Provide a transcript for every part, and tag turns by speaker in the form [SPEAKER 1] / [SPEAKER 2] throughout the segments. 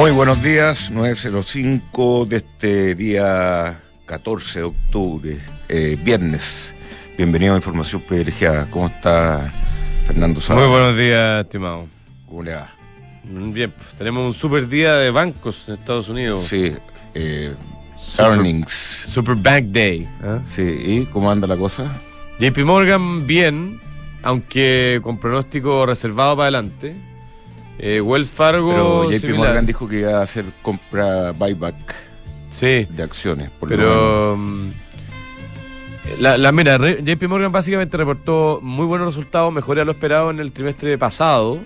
[SPEAKER 1] Muy buenos días, 9.05 de este día 14 de octubre, eh, viernes. Bienvenido a Información Privilegiada. ¿Cómo está Fernando Sábado?
[SPEAKER 2] Muy buenos días, estimado.
[SPEAKER 1] ¿Cómo le va?
[SPEAKER 2] Bien, pues, tenemos un super día de bancos en Estados Unidos.
[SPEAKER 1] Sí, eh,
[SPEAKER 2] Super-
[SPEAKER 1] earnings.
[SPEAKER 2] Super Bank Day. ¿eh?
[SPEAKER 1] Sí, ¿y cómo anda la cosa?
[SPEAKER 2] JP Morgan bien, aunque con pronóstico reservado para adelante. Eh, Wells Fargo.
[SPEAKER 1] Pero JP
[SPEAKER 2] similar.
[SPEAKER 1] Morgan dijo que iba a hacer compra buyback
[SPEAKER 2] Sí,
[SPEAKER 1] de acciones. Por lo
[SPEAKER 2] pero. mm, La, la- mira, JP Morgan básicamente reportó muy buenos resultados, mejores a lo esperado en el trimestre pasado.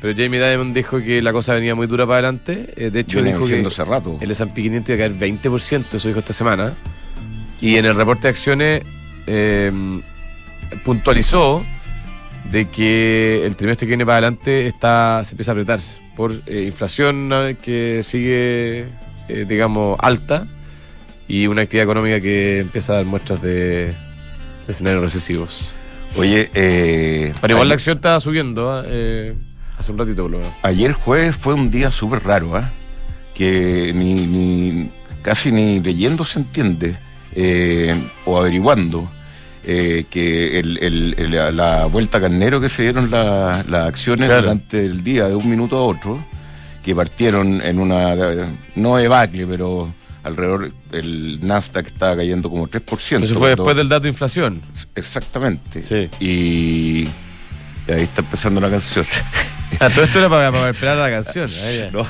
[SPEAKER 2] Pero Jamie Dimon dijo que la cosa venía muy dura para adelante. Eh, de hecho,
[SPEAKER 1] Viene
[SPEAKER 2] dijo que
[SPEAKER 1] diciendo hace rato.
[SPEAKER 2] el S&P 500 iba a caer 20%, eso dijo esta semana. Y en el reporte de acciones eh, puntualizó de que el trimestre que viene para adelante está, se empieza a apretar por eh, inflación eh, que sigue, eh, digamos, alta y una actividad económica que empieza a dar muestras de, de escenarios recesivos.
[SPEAKER 1] Oye, eh,
[SPEAKER 2] Pero igual la acción estaba subiendo eh, hace un ratito por lo menos.
[SPEAKER 1] ayer jueves fue un día súper raro, ¿ah? Que ni, ni- casi ni leyendo se entiende, eh, o averiguando, eh, que el- el- el- la, la vuelta carnero que se dieron la- las acciones
[SPEAKER 2] Claro.
[SPEAKER 1] durante el día, de un minuto a otro, que partieron en una, no debacle, pero alrededor, el Nasdaq estaba cayendo como 3%.
[SPEAKER 2] Eso fue
[SPEAKER 1] cuando-
[SPEAKER 2] después del dato de inflación.
[SPEAKER 1] Exactamente.
[SPEAKER 2] Sí.
[SPEAKER 1] Y, y ahí está empezando la canción.
[SPEAKER 2] Ah, todo esto era para, para esperar la canción.
[SPEAKER 1] No.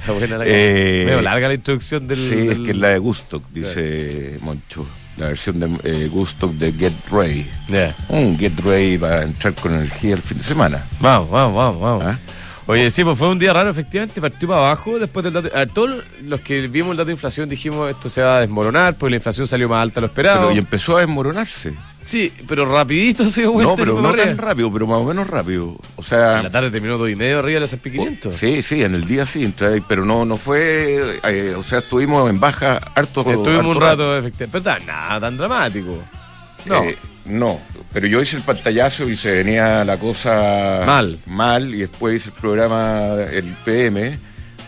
[SPEAKER 2] Está buena la
[SPEAKER 1] Eh,
[SPEAKER 2] Medio larga la introducción del.
[SPEAKER 1] sí, es que es la de Gusto, dice Moncho. La versión de eh, Gusto de Get Ready. Un Get Ready para entrar con energía el fin de semana.
[SPEAKER 2] Vamos, vamos, vamos, vamos.
[SPEAKER 1] ¿ah?
[SPEAKER 2] Oye, sí, pues fue un día raro, efectivamente. Partió para abajo después del dato. A todos los que vimos el dato de inflación dijimos esto se va a desmoronar porque la inflación salió más alta de lo esperado.
[SPEAKER 1] Pero y empezó a desmoronarse.
[SPEAKER 2] Sí, pero rapidito se dio vuelta.
[SPEAKER 1] No, pero no tan rápido, pero más o menos rápido. O
[SPEAKER 2] En
[SPEAKER 1] sea,
[SPEAKER 2] la tarde terminó dos y medio arriba de la S&P 500.
[SPEAKER 1] sí, sí, en el día sí, entra- pero no, no fue, eh, o sea, estuvimos en baja harto
[SPEAKER 2] Estuvimos
[SPEAKER 1] harto
[SPEAKER 2] un rato, efectivamente. Pero nada tan dramático. No.
[SPEAKER 1] Eh, no, pero yo hice el pantallazo y se venía la cosa
[SPEAKER 2] Mal.
[SPEAKER 1] Mal, y después hice el programa, el PM,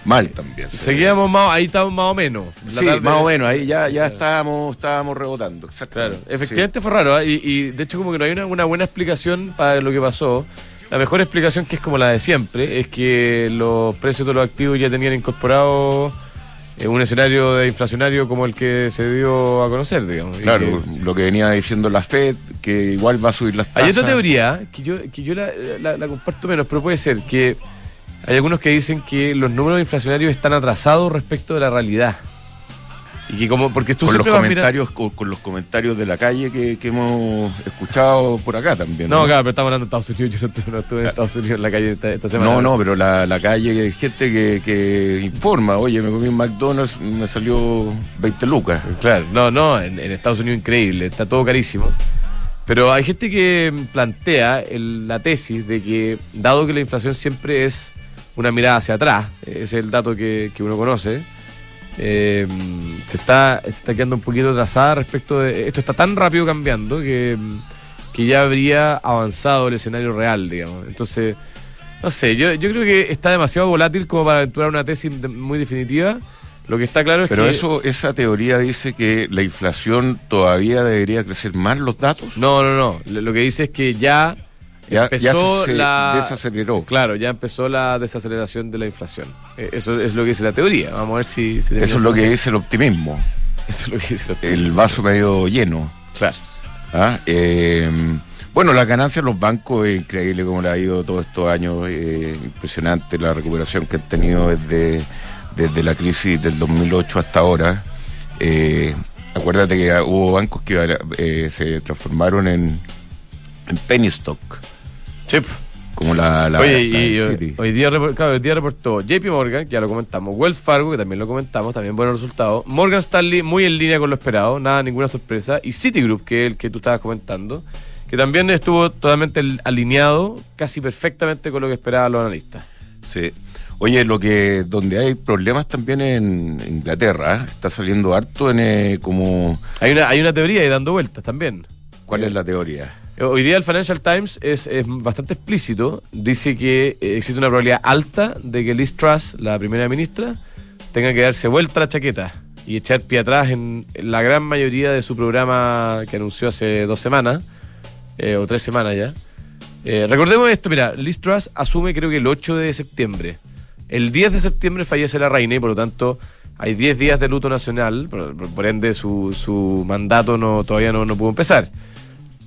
[SPEAKER 1] mal también. se
[SPEAKER 2] Seguíamos más, ahí estábamos más o menos.
[SPEAKER 1] Sí,
[SPEAKER 2] tarde-
[SPEAKER 1] más o menos, ahí ya, ya estábamos, estábamos rebotando.
[SPEAKER 2] Claro,
[SPEAKER 1] Exactamente.
[SPEAKER 2] efectivamente fue raro ¿eh? y, y de hecho como que no hay una, una buena explicación para lo que pasó. La mejor explicación, que es como la de siempre, es que los precios de los activos ya tenían incorporado eh, un escenario de inflacionario como el que se dio a conocer, digamos.
[SPEAKER 1] Claro,
[SPEAKER 2] que-
[SPEAKER 1] lo que venía diciendo la FED, que igual va a subir las tasas.
[SPEAKER 2] hay otra teoría que yo, que yo la, la- la comparto menos, pero puede ser que hay algunos que dicen que los números inflacionarios están atrasados respecto de la realidad. Y que como, porque tú
[SPEAKER 1] Con los
[SPEAKER 2] mirar-
[SPEAKER 1] comentarios, con, los comentarios de la calle que, que hemos escuchado por acá también.
[SPEAKER 2] No, claro, pero estamos hablando de Estados Unidos. Yo no estuve, no estuve en Estados Unidos en la calle esta, esta semana.
[SPEAKER 1] No, no, pero la, la calle, hay gente que, que informa, oye, me comí un McDonald's, me salió 20 lucas.
[SPEAKER 2] Claro, no, no, en, en Estados Unidos increíble, está todo carísimo. Pero hay gente que plantea el- la tesis de que, dado que la inflación siempre es una mirada hacia atrás, ese es el dato que, que uno conoce, eh, se, está, se está quedando un poquito atrasada respecto de. Esto está tan rápido cambiando que, que ya habría avanzado el escenario real, digamos. Entonces, no sé, yo, yo creo que está demasiado volátil como para aventurar una tesis de- muy definitiva. Lo que está claro es
[SPEAKER 1] Pero
[SPEAKER 2] que.
[SPEAKER 1] eso, esa teoría dice que la inflación todavía debería crecer más los datos.
[SPEAKER 2] No, no, no. Lo que dice es que ya,
[SPEAKER 1] Ya,
[SPEAKER 2] empezó
[SPEAKER 1] se, se
[SPEAKER 2] la.
[SPEAKER 1] desaceleró.
[SPEAKER 2] Claro, ya empezó la desaceleración de la inflación. Eh, Eso es lo que dice la teoría. Vamos a ver si.
[SPEAKER 1] Eso es lo que dice el optimismo.
[SPEAKER 2] Eso es lo que dice la
[SPEAKER 1] el vaso medio lleno.
[SPEAKER 2] Claro.
[SPEAKER 1] ¿ah? Eh, bueno, las ganancias de los bancos es increíble como le ha ido todos estos años, eh, impresionante la recuperación que han tenido desde, desde la crisis del 2008 hasta ahora. Eh, acuérdate que hubo bancos que se transformaron en, en penny stock,
[SPEAKER 2] Sí.
[SPEAKER 1] como la, la-
[SPEAKER 2] Oye,
[SPEAKER 1] la
[SPEAKER 2] y
[SPEAKER 1] del
[SPEAKER 2] hoy, día, claro, hoy día reportó JP Morgan, que ya lo comentamos, Wells Fargo, que también lo comentamos, también buenos resultados, Morgan Stanley, muy en línea con lo esperado, nada, ninguna sorpresa, y Citigroup, que es el que tú estabas comentando, que también estuvo totalmente al- alineado, casi perfectamente con lo que esperaban los analistas.
[SPEAKER 1] Sí. Oye, lo que donde hay problemas también en Inglaterra, ¿eh? está saliendo harto en eh, como
[SPEAKER 2] Hay una, hay una teoría ahí dando vueltas también.
[SPEAKER 1] ¿cuál es la teoría?
[SPEAKER 2] Hoy día el Financial Times es, es bastante explícito. Dice que eh, existe una probabilidad alta de que Liz Truss, la primera ministra, tenga que darse vuelta la chaqueta y echar pie atrás en, la gran mayoría de su programa que anunció hace dos semanas, eh, o tres semanas ya. Eh, recordemos esto, mira, Liz Truss asume creo que el 8 de septiembre. El 10 de septiembre fallece la reina y por lo tanto hay 10 días de luto nacional, por- por ende su, su mandato no, todavía no, no pudo empezar.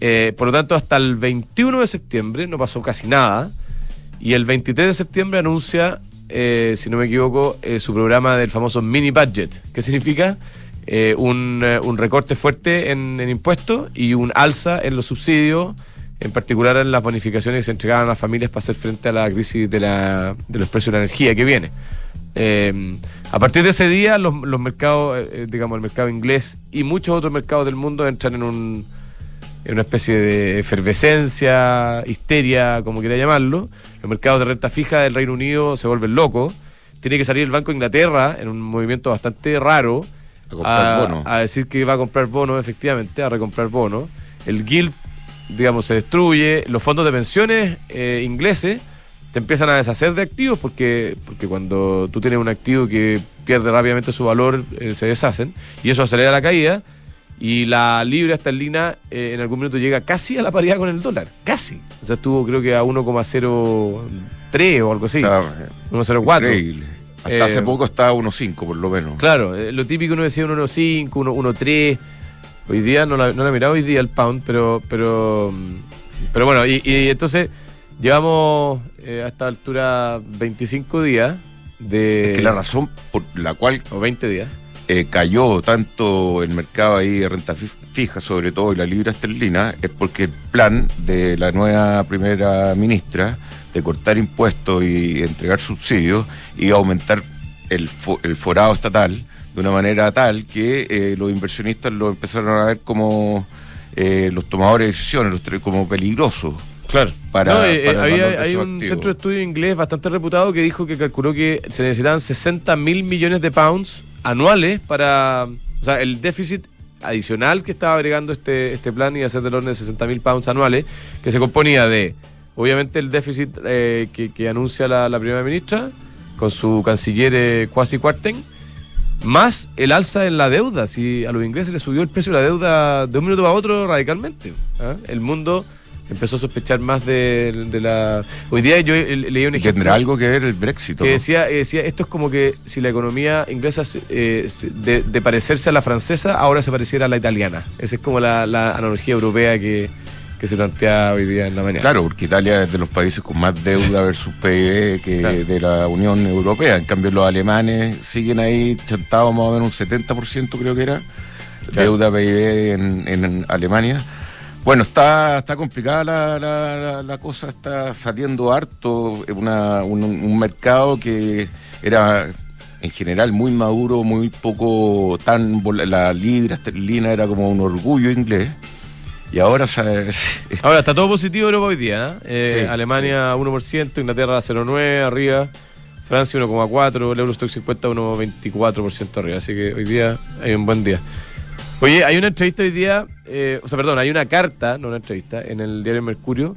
[SPEAKER 2] Eh, por lo tanto, hasta el 21 de septiembre no pasó casi nada. Y el 23 de septiembre anuncia, eh, si no me equivoco, eh, su programa del famoso mini budget. ¿Qué significa? Eh, un, un recorte fuerte en, impuestos y un alza en los subsidios, en particular en las bonificaciones que se entregaban a las familias para hacer frente a la crisis de, la, de los precios de la energía que viene. A partir de ese día, los, los mercados, eh, digamos, el mercado inglés y muchos otros mercados del mundo entran en un una especie de efervescencia, histeria, como quiera llamarlo. Los mercados de renta fija del Reino Unido se vuelven locos. Tiene que salir el Banco de Inglaterra en un movimiento bastante raro
[SPEAKER 1] a
[SPEAKER 2] decir que va a comprar bonos, efectivamente, a recomprar bonos. El Guild, digamos, se destruye. Los fondos de pensiones eh, ingleses te empiezan a deshacer de activos porque, porque cuando tú tienes un activo que pierde rápidamente su valor, eh, se deshacen. Y eso acelera la caída. Y la libra esterlina eh, en algún minuto llega casi a la paridad con el dólar. Casi. O sea, estuvo creo que a 1,03 o algo así.
[SPEAKER 1] Está,
[SPEAKER 2] 1,04.
[SPEAKER 1] Increíble. Hasta
[SPEAKER 2] Eh,
[SPEAKER 1] hace poco estaba 1.5 por lo menos.
[SPEAKER 2] Claro, eh, lo típico uno decía 1.05, 1.3. Hoy día no la, no la he mirado hoy día el pound, pero pero pero bueno, y, y entonces llevamos eh, a esta altura 25 días de
[SPEAKER 1] Es que la razón por la cual
[SPEAKER 2] o 20 días.
[SPEAKER 1] Eh, cayó tanto el mercado ahí de renta fi- fija, sobre todo y la libra esterlina, es porque el plan de la nueva primera ministra de cortar impuestos y entregar subsidios y aumentar el, fo- el forado estatal de una manera tal que eh, los inversionistas lo empezaron a ver como eh, los tomadores de decisiones, los como peligrosos.
[SPEAKER 2] Claro.
[SPEAKER 1] Para-
[SPEAKER 2] No, eh, eh,
[SPEAKER 1] para
[SPEAKER 2] había- hay un
[SPEAKER 1] activo.
[SPEAKER 2] centro de estudio inglés bastante reputado que dijo que calculó que se necesitaban 60 mil millones de pounds anuales para. O sea, el déficit adicional que estaba agregando este, este plan iba a ser del orden de 60 mil pounds anuales, que se componía de, obviamente, el déficit eh, que, que anuncia la, la primera ministra con su canciller eh, Kwasi Kwarteng, más el alza en la deuda. Si a los ingleses les subió el precio de la deuda de un minuto a otro radicalmente. ¿ah? El mundo empezó a sospechar más de, de la... Hoy día yo leí un ejemplo
[SPEAKER 1] tendrá algo que ver el Brexit. ¿no?
[SPEAKER 2] que decía, eh, decía, esto es como que si la economía inglesa eh, de, de parecerse a la francesa, ahora se pareciera a la italiana. Esa es como la, la analogía europea que, que se plantea hoy día en la mañana.
[SPEAKER 1] Claro, porque Italia es de los países con más deuda versus PIB que
[SPEAKER 2] Claro.
[SPEAKER 1] de la Unión Europea. En cambio, los alemanes siguen ahí chantados más o menos un 70%, creo que era,
[SPEAKER 2] Claro.
[SPEAKER 1] deuda PIB en, en Alemania. Bueno, está, está complicada la, la- la- la cosa, está saliendo harto una- un, un mercado que era en general muy maduro, muy poco tan... La libra esterlina era como un orgullo inglés. Y ahora se,
[SPEAKER 2] Ahora está todo positivo Europa hoy día. ¿eh? Eh,
[SPEAKER 1] Sí,
[SPEAKER 2] Alemania 1%, Inglaterra 0,9% arriba, Francia 1,4%, el Eurostock 50 1,24% arriba. Así que hoy día hay un buen día. Oye, hay una entrevista hoy día, eh, o sea, perdón, hay una carta, no una entrevista, en el diario Mercurio,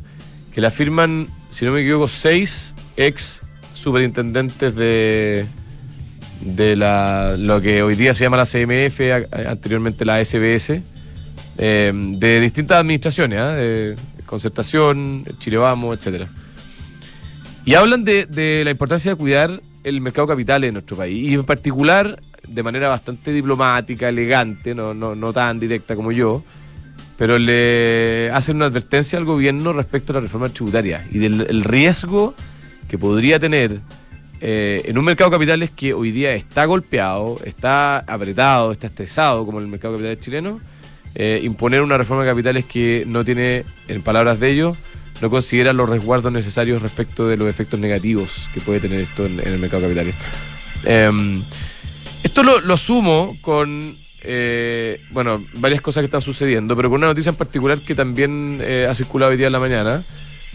[SPEAKER 2] que la firman, si no me equivoco, seis ex superintendentes de, de la, lo que hoy día se llama la CMF, anteriormente la SBS, eh, de distintas administraciones, ¿ah? de concertación, Chile Vamos, etcétera. Y hablan de, de la importancia de cuidar el mercado capital en nuestro país. Y en particular, de manera bastante diplomática, elegante, no, no, no tan directa como yo, pero le hacen una advertencia al gobierno respecto a la reforma tributaria y del el riesgo que podría tener eh, en un mercado de capitales que hoy día está golpeado, está apretado, está estresado como el mercado de capitales chileno, eh, imponer una reforma de capitales que no tiene, en palabras de ellos, no considera los resguardos necesarios respecto de los efectos negativos que puede tener esto en, el mercado de capitales. Em, esto lo, lo sumo con, eh, bueno, varias cosas que están sucediendo, pero con una noticia en particular que también eh, ha circulado hoy día en la mañana,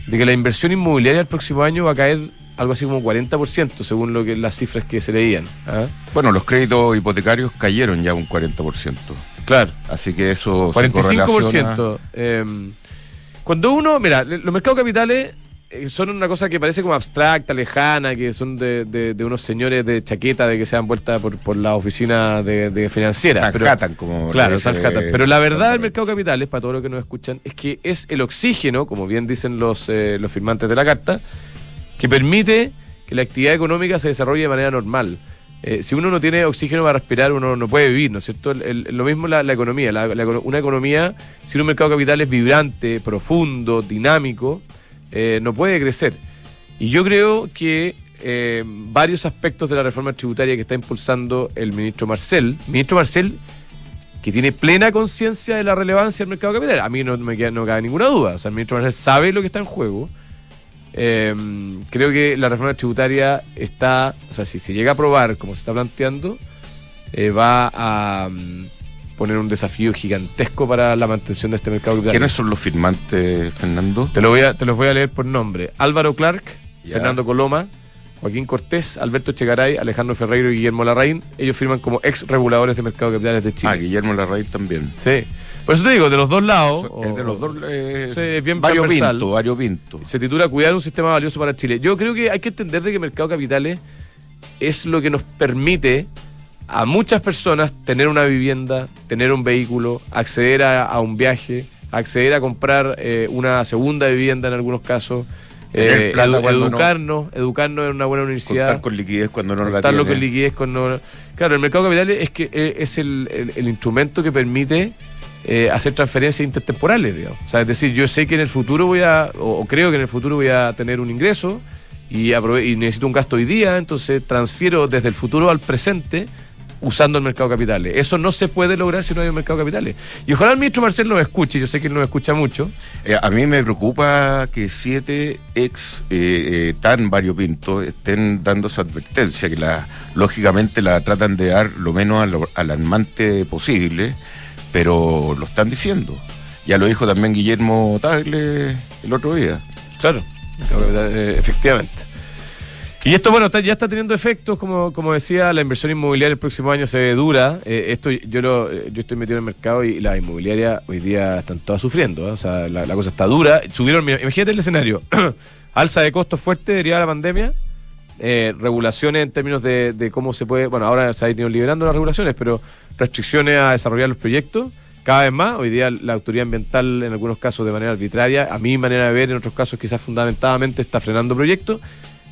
[SPEAKER 2] de que la inversión inmobiliaria el próximo año va a caer algo así como 40%, según lo que las cifras que se leían. ¿ah?
[SPEAKER 1] Bueno, los créditos hipotecarios cayeron ya un 40%.
[SPEAKER 2] Claro.
[SPEAKER 1] Así que eso se correlaciona-
[SPEAKER 2] 45%. em, Cuando uno, mira, los mercados capitales eh, son una cosa que parece como abstracta, lejana, que son de, de- de unos señores de chaqueta de que se han vuelta por, por la oficina de, de financiera. pero-
[SPEAKER 1] como
[SPEAKER 2] Claro, Manhattan. Pero la verdad del mercado de capitales, para todos los que nos escuchan, es que es el oxígeno, como bien dicen los, eh, los firmantes de la carta, que permite que la actividad económica se desarrolle de manera normal. Eh, si uno no tiene oxígeno para respirar, uno no puede vivir, ¿no es cierto? El- el- lo mismo la, la economía. La- una economía, sin un mercado de capitales vibrante, profundo, dinámico, eh, no puede crecer. Y yo creo que eh, varios aspectos de la reforma tributaria que está impulsando el ministro Marcel, ministro Marcel, que tiene plena conciencia de la relevancia del mercado de capitales. A mí no me no cabe ninguna duda. O sea, el ministro Marcel sabe lo que está en juego. Eh, creo que la reforma tributaria está, o sea, si se llega a aprobar como se está planteando, eh, va a poner un desafío gigantesco para la mantención de este mercado de capitales.
[SPEAKER 1] ¿Quiénes son los firmantes, Fernando?
[SPEAKER 2] Te, lo voy a, te los voy a leer por nombre. Álvaro Clark. Fernando Coloma, Joaquín Cortés, Alberto Chegaray, Alejandro Ferreiro y Guillermo Larraín. Ellos firman como ex reguladores de mercado de capitales de Chile.
[SPEAKER 1] Ah, Guillermo Larraín también.
[SPEAKER 2] Sí. Por eso te digo, de los dos lados.
[SPEAKER 1] de
[SPEAKER 2] o-
[SPEAKER 1] los dos. Eh,
[SPEAKER 2] Sí, es bien
[SPEAKER 1] Vario. Pinto, Vario Pinto.
[SPEAKER 2] Se titula Cuidar un sistema valioso para Chile. Yo creo que hay que entender de que mercado de capitales es lo que nos permite a muchas personas tener una vivienda, tener un vehículo, acceder a, a un viaje, acceder a comprar eh, una segunda vivienda en algunos casos, eh, edu-
[SPEAKER 1] no-
[SPEAKER 2] educarnos, educarnos en una buena universidad.
[SPEAKER 1] Contar con liquidez cuando no la tiene.
[SPEAKER 2] con liquidez cuando claro el mercado de capitales es que eh, es el, el- el instrumento que permite eh, hacer transferencias intertemporales digamos. o sea es decir yo sé que en el futuro voy a o, o creo que en el futuro voy a tener un ingreso y, y necesito un gasto hoy día entonces transfiero desde el futuro al presente usando el mercado de capitales. Eso no se puede lograr si no hay un mercado de capitales. Y ojalá el ministro Marcel nos escuche, yo sé que él nos escucha mucho.
[SPEAKER 1] Eh, a mí me preocupa que siete ex eh, eh, tan variopintos estén dando esa advertencia, que la, lógicamente la tratan de dar lo menos alarmante posible, pero lo están diciendo. Ya lo dijo también Guillermo Tagle el otro día.
[SPEAKER 2] Claro, eh, efectivamente. Y esto, bueno, está- ya está teniendo efectos, como, como decía, la inversión inmobiliaria el próximo año se ve dura. Eh, esto yo lo, eh, yo estoy metido en el mercado y las inmobiliarias hoy día están todas sufriendo. ¿eh? O sea, la, la cosa está dura. Subieron, imagínate el escenario. Alza de costos fuerte derivada de la pandemia. regulaciones en términos de, de cómo se puede, bueno, ahora se ha ido liberando las regulaciones, pero restricciones a desarrollar los proyectos. Cada vez más, hoy día la autoridad ambiental en algunos casos de manera arbitraria, a mi manera de ver, en otros casos quizás fundamentadamente está frenando proyectos.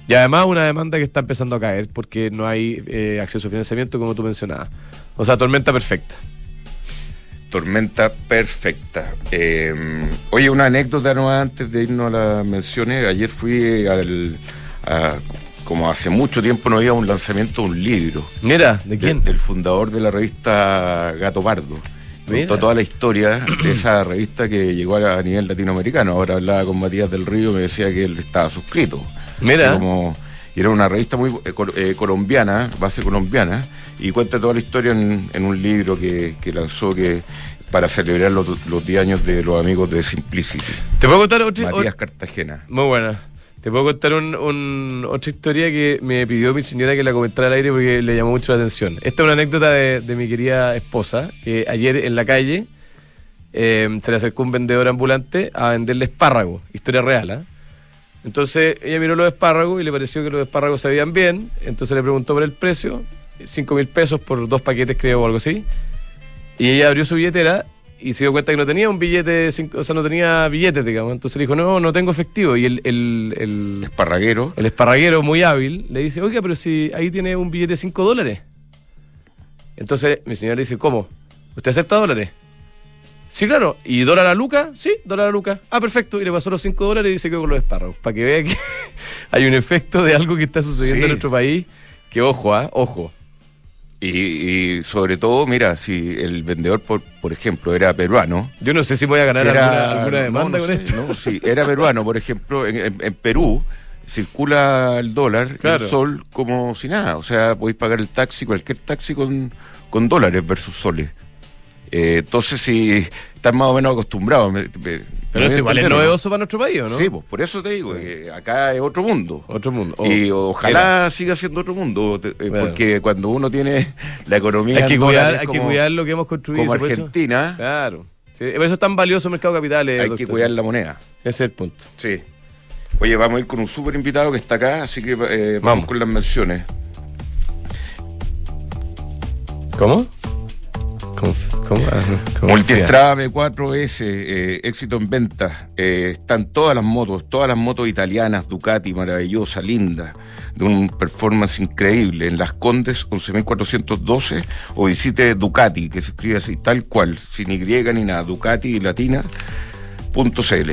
[SPEAKER 2] Y además una demanda que está empezando a caer porque no hay eh, acceso a financiamiento como tú mencionabas. O sea, tormenta perfecta.
[SPEAKER 1] Tormenta perfecta. Eh, oye, una anécdota no antes de irnos a las menciones. Ayer fui al. a- como hace mucho tiempo no había un lanzamiento de un libro.
[SPEAKER 2] Mira, ¿de quién?
[SPEAKER 1] del fundador de la revista Gato Pardo. Contó toda la historia de esa revista que llegó a nivel latinoamericano. Ahora hablaba con Matías del Río y me decía que él estaba suscrito.
[SPEAKER 2] Mira.
[SPEAKER 1] Como- y era una revista muy eh, eh, colombiana, base colombiana, y cuenta toda la historia en, en un libro que, que lanzó que para celebrar los, los 10 años de los amigos de Simplicity.
[SPEAKER 2] ¿Te puedo contar otra
[SPEAKER 1] Matías Cartagena.
[SPEAKER 2] Muy buena. Te puedo contar un- un- otra historia que me pidió mi señora que la comentara al aire porque le llamó mucho la atención. Esta es una anécdota de, de mi querida esposa, que ayer en la calle eh, se le acercó un vendedor ambulante a venderle espárragos, historia real, ¿ah? Entonces ella miró los espárragos y le pareció que los espárragos se veían bien, entonces le preguntó por el precio, 5 mil pesos por dos paquetes creo o algo así, y ella abrió su billetera y se dio cuenta que no tenía un billete, de cinco- o sea, no tenía billetes, digamos, entonces le dijo, no, no tengo efectivo, y el, el, el,
[SPEAKER 1] Esparraguero.
[SPEAKER 2] el esparraguero muy hábil le dice, oiga, pero si ahí tiene un billete de 5 dólares. Entonces mi señora le dice, ¿cómo? ¿Usted acepta dólares? Sí, claro. ¿Y dólar a Luca? Sí, dólar a Luca. Ah, perfecto. Y le pasó los 5 dólares y se quedó con los espárragos. Para que vea que hay un efecto de algo que está sucediendo
[SPEAKER 1] Sí.
[SPEAKER 2] en nuestro país. Que ojo, ¿ah? Ojo.
[SPEAKER 1] Y, y sobre todo, mira, si el vendedor, por, por ejemplo, era peruano,
[SPEAKER 2] Yo no sé si voy a ganar
[SPEAKER 1] Si era-
[SPEAKER 2] alguna, alguna
[SPEAKER 1] no,
[SPEAKER 2] demanda
[SPEAKER 1] no
[SPEAKER 2] con
[SPEAKER 1] sé,
[SPEAKER 2] esto.
[SPEAKER 1] no, si era peruano, por ejemplo, en, en- en Perú circula el dólar,
[SPEAKER 2] Claro.
[SPEAKER 1] el sol como si nada. O sea, podéis pagar el taxi, cualquier taxi con, con dólares versus soles. Eh, entonces, si estás más o menos acostumbrado. me- me-
[SPEAKER 2] Pero esto igual es novedoso para nuestro país, ¿o ¿no?
[SPEAKER 1] Sí, pues por eso te digo, que acá es otro mundo.
[SPEAKER 2] Otro mundo.
[SPEAKER 1] y
[SPEAKER 2] Oh,
[SPEAKER 1] ojalá siga siendo otro mundo, eh, porque cuando uno tiene la economía
[SPEAKER 2] Hay que cuidar, hay que cuidar lo que hemos construido.
[SPEAKER 1] como
[SPEAKER 2] eso-
[SPEAKER 1] Argentina,
[SPEAKER 2] Claro. por eso es tan valioso el mercado de capitales.
[SPEAKER 1] Hay que cuidar la moneda.
[SPEAKER 2] Ese es el punto.
[SPEAKER 1] Sí. Oye, vamos a ir con un súper invitado que está acá, así que eh, vamos. con las menciones.
[SPEAKER 2] ¿Cómo?
[SPEAKER 1] ¿Cómo? Multiestrada B4S, eh, éxito en ventas. Eh, están todas las motos, todas las motos italianas, Ducati, maravillosa, linda, de un performance increíble. En Las Condes, 11.412, o visite Ducati, que se escribe así, tal cual, sin Y ni nada, Ducati latina.cl.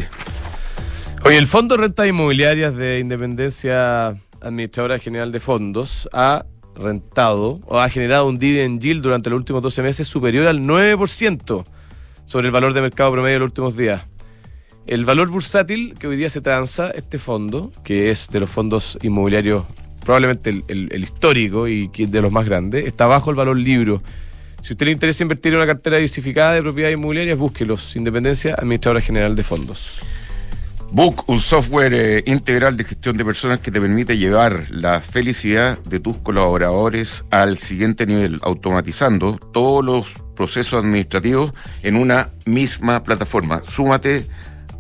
[SPEAKER 2] Oye, el Fondo de Rentas Inmobiliarias de Independencia Administradora General de Fondos ha rentado o ha generado un dividend yield durante los últimos 12 meses superior al 9% sobre el valor de mercado promedio de los últimos días. El valor bursátil que hoy día se transa este fondo, que es de los fondos inmobiliarios probablemente el, histórico y de los más grandes, está bajo el valor libro. Si a usted le interesa invertir en una cartera diversificada de propiedades inmobiliarias, búsquelos. Independencia Administradora General de Fondos.
[SPEAKER 1] Book, un software eh, integral de gestión de personas que te permite llevar la felicidad de tus colaboradores al siguiente nivel, automatizando todos los procesos administrativos en una misma plataforma. Súmate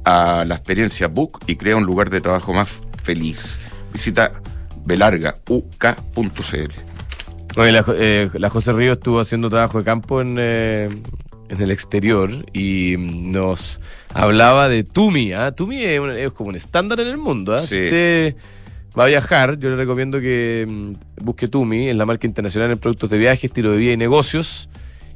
[SPEAKER 1] a la experiencia Book y crea un lugar de trabajo más feliz. Visita belargauk.cl.
[SPEAKER 2] Eh, la, José Río estuvo haciendo trabajo de campo en, eh, en el exterior y nos hablaba de Tumi. ¿ah? Tumi es, como un estándar en el mundo. ¿ah? Si usted va a viajar, yo le recomiendo que mm, busque Tumi en la marca internacional en productos de viaje, estilo de vida y negocios.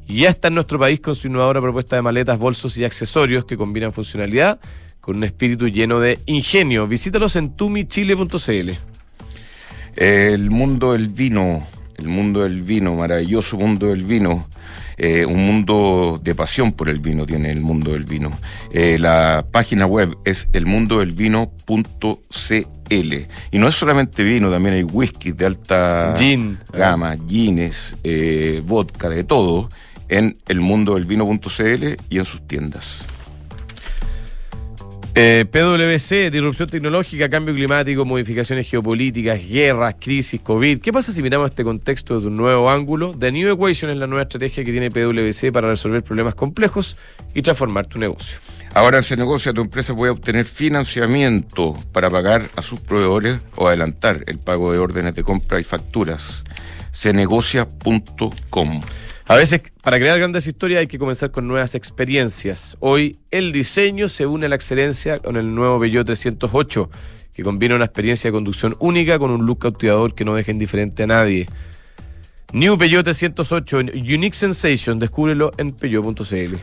[SPEAKER 2] Y ya está en nuestro país con su innovadora propuesta de maletas, bolsos y accesorios que combinan funcionalidad con un espíritu lleno de ingenio. Visítalos en tumichile.cl.
[SPEAKER 1] El mundo del vino, el mundo del vino, maravilloso mundo del vino. Eh, un mundo de pasión por el vino tiene el mundo del vino. Eh, la página web es elmundodelvino.cl y no es solamente vino, también hay whisky de alta gama, gines, eh, vodka, de todo en elmundodelvino.cl y en sus tiendas.
[SPEAKER 2] Eh, PwC, disrupción tecnológica, cambio climático, modificaciones geopolíticas, guerras, crisis, COVID. ¿Qué pasa si miramos este contexto desde un nuevo ángulo? The New Equation es la nueva estrategia que tiene PwC para resolver problemas complejos y transformar tu negocio.
[SPEAKER 1] Ahora se negocia, tu empresa puede obtener financiamiento para pagar a sus proveedores o adelantar el pago de órdenes de compra y facturas. Cenegocia.com.
[SPEAKER 2] A veces, para crear grandes historias hay que comenzar con nuevas experiencias. Hoy, el diseño se une a la excelencia con el nuevo Peugeot 308, que combina una experiencia de conducción única con un look cautivador que no deja indiferente a nadie. New Peugeot 308, Unique Sensation, descúbrelo en peugeot.cl.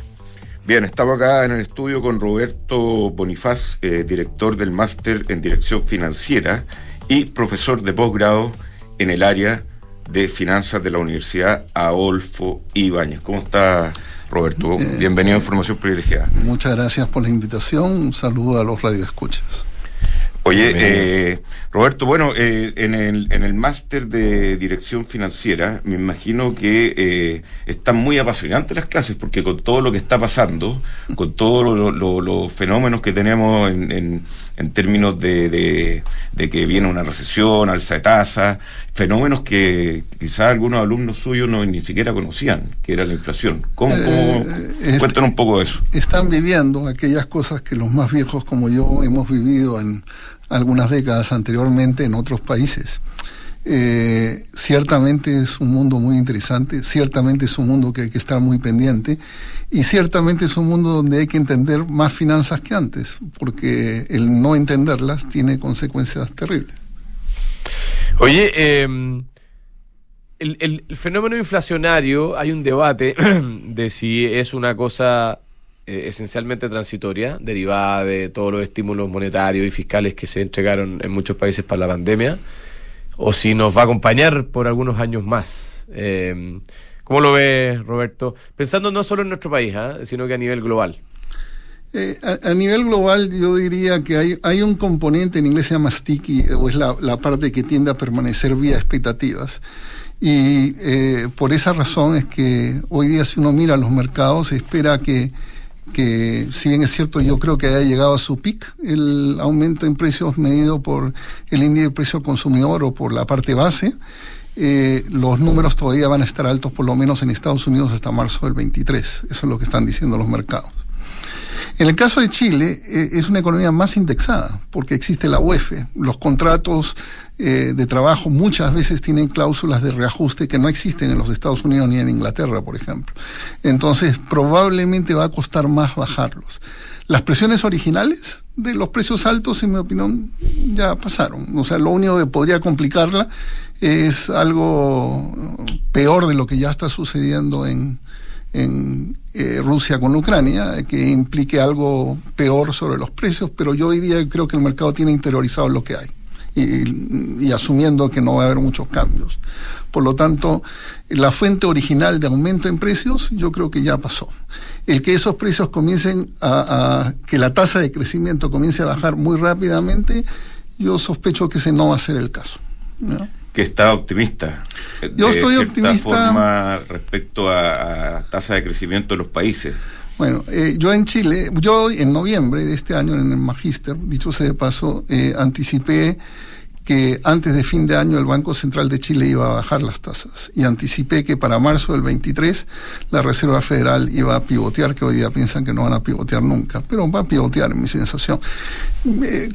[SPEAKER 1] Bien, estamos acá en el estudio con Roberto Bonifaz, eh, director del máster en dirección financiera y profesor de posgrado en el área de Finanzas de la Universidad Adolfo Ibáñez. ¿Cómo está, Roberto? Eh, Bienvenido a Información Privilegiada.
[SPEAKER 3] Muchas gracias por la invitación. Un saludo a los radioescuchas.
[SPEAKER 1] Oye, eh, Roberto, bueno, eh, en el, en el máster de dirección financiera, me imagino que eh, están muy apasionantes las clases, porque con todo lo que está pasando, con todos los fenómenos que tenemos en, en, términos de, de, que viene una recesión, alza de tasa, fenómenos que quizás algunos alumnos suyos no ni siquiera conocían, que era la inflación. ¿Cómo, cómo cuentan un poco de eso?
[SPEAKER 3] Están viviendo aquellas cosas que los más viejos como yo hemos vivido en algunas décadas anteriormente en otros países. Eh, ciertamente es un mundo muy interesante, ciertamente es un mundo que hay que estar muy pendiente y ciertamente es un mundo donde hay que entender más finanzas que antes, porque el no entenderlas tiene consecuencias terribles.
[SPEAKER 2] Oye, em, el, el, fenómeno inflacionario, hay un debate de si es una cosa eh, esencialmente transitoria, derivada de todos los estímulos monetarios y fiscales que se entregaron en muchos países para la pandemia, o si nos va a acompañar por algunos años más. Eh, ¿Cómo lo ve, Roberto? Pensando no solo en nuestro país, ¿ah? sino que a nivel global.
[SPEAKER 3] Eh, a, nivel global yo diría que hay, un componente, en inglés se llama sticky, o es la, parte que tiende a permanecer vía expectativas. Y por esa razón es que hoy día si uno mira los mercados, espera que que si bien es cierto yo creo que haya llegado a su pic el aumento en precios medido por el índice de precio consumidor o por la parte base, eh, los números todavía van a estar altos por lo menos en Estados Unidos hasta marzo del 23. Eso es lo que están diciendo los mercados. En el caso de Chile, eh, es una economía más indexada, porque existe la UEF. Los contratos eh, de trabajo muchas veces tienen cláusulas de reajuste que no existen en los Estados Unidos ni en Inglaterra, por ejemplo. Entonces, probablemente va a costar más bajarlos. Las presiones originales de los precios altos, en mi opinión, ya pasaron. O sea, lo único que podría complicarla es algo peor de lo que ya está sucediendo en, en eh, Rusia con Ucrania, que implique algo peor sobre los precios, pero yo hoy día creo que el mercado tiene interiorizado lo que hay y asumiendo que no va a haber muchos cambios. Por lo tanto, la fuente original de aumento en precios yo creo que ya pasó. El que esos precios comiencen a, que la tasa de crecimiento comience a bajar muy rápidamente, yo sospecho que ese no va a ser el caso.
[SPEAKER 1] Que está optimista.
[SPEAKER 3] Yo estoy optimista
[SPEAKER 1] forma respecto a, tasa de crecimiento de los países.
[SPEAKER 3] Bueno, eh, yo en Chile, yo en noviembre de este año en el Magister, dicho sea de paso, eh, anticipé que antes de fin de año el Banco Central de Chile iba a bajar las tasas y anticipé que para marzo del 23 la Reserva Federal iba a pivotear, que hoy día piensan que no van a pivotear nunca, pero va a pivotear en mi sensación.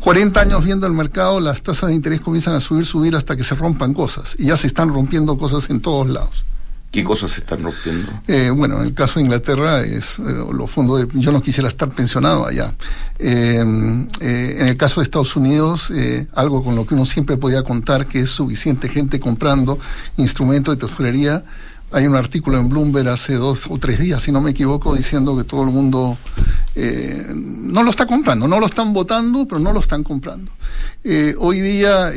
[SPEAKER 3] 40 eh, años viendo el mercado, las tasas de interés comienzan a subir, subir hasta que se rompan cosas y ya se están rompiendo cosas en todos lados.
[SPEAKER 1] ¿Qué cosas se están rompiendo?
[SPEAKER 3] Eh, bueno, en el caso de Inglaterra es eh, los fondos de, yo no quisiera estar pensionado allá. Eh, en el caso de Estados Unidos, algo con lo que uno siempre podía contar que es suficiente gente comprando instrumentos de tesorería. Hay un artículo en Bloomberg hace dos o tres días, si no me equivoco, diciendo que todo el mundo no lo está comprando, no lo están votando, pero no lo están comprando. hoy día,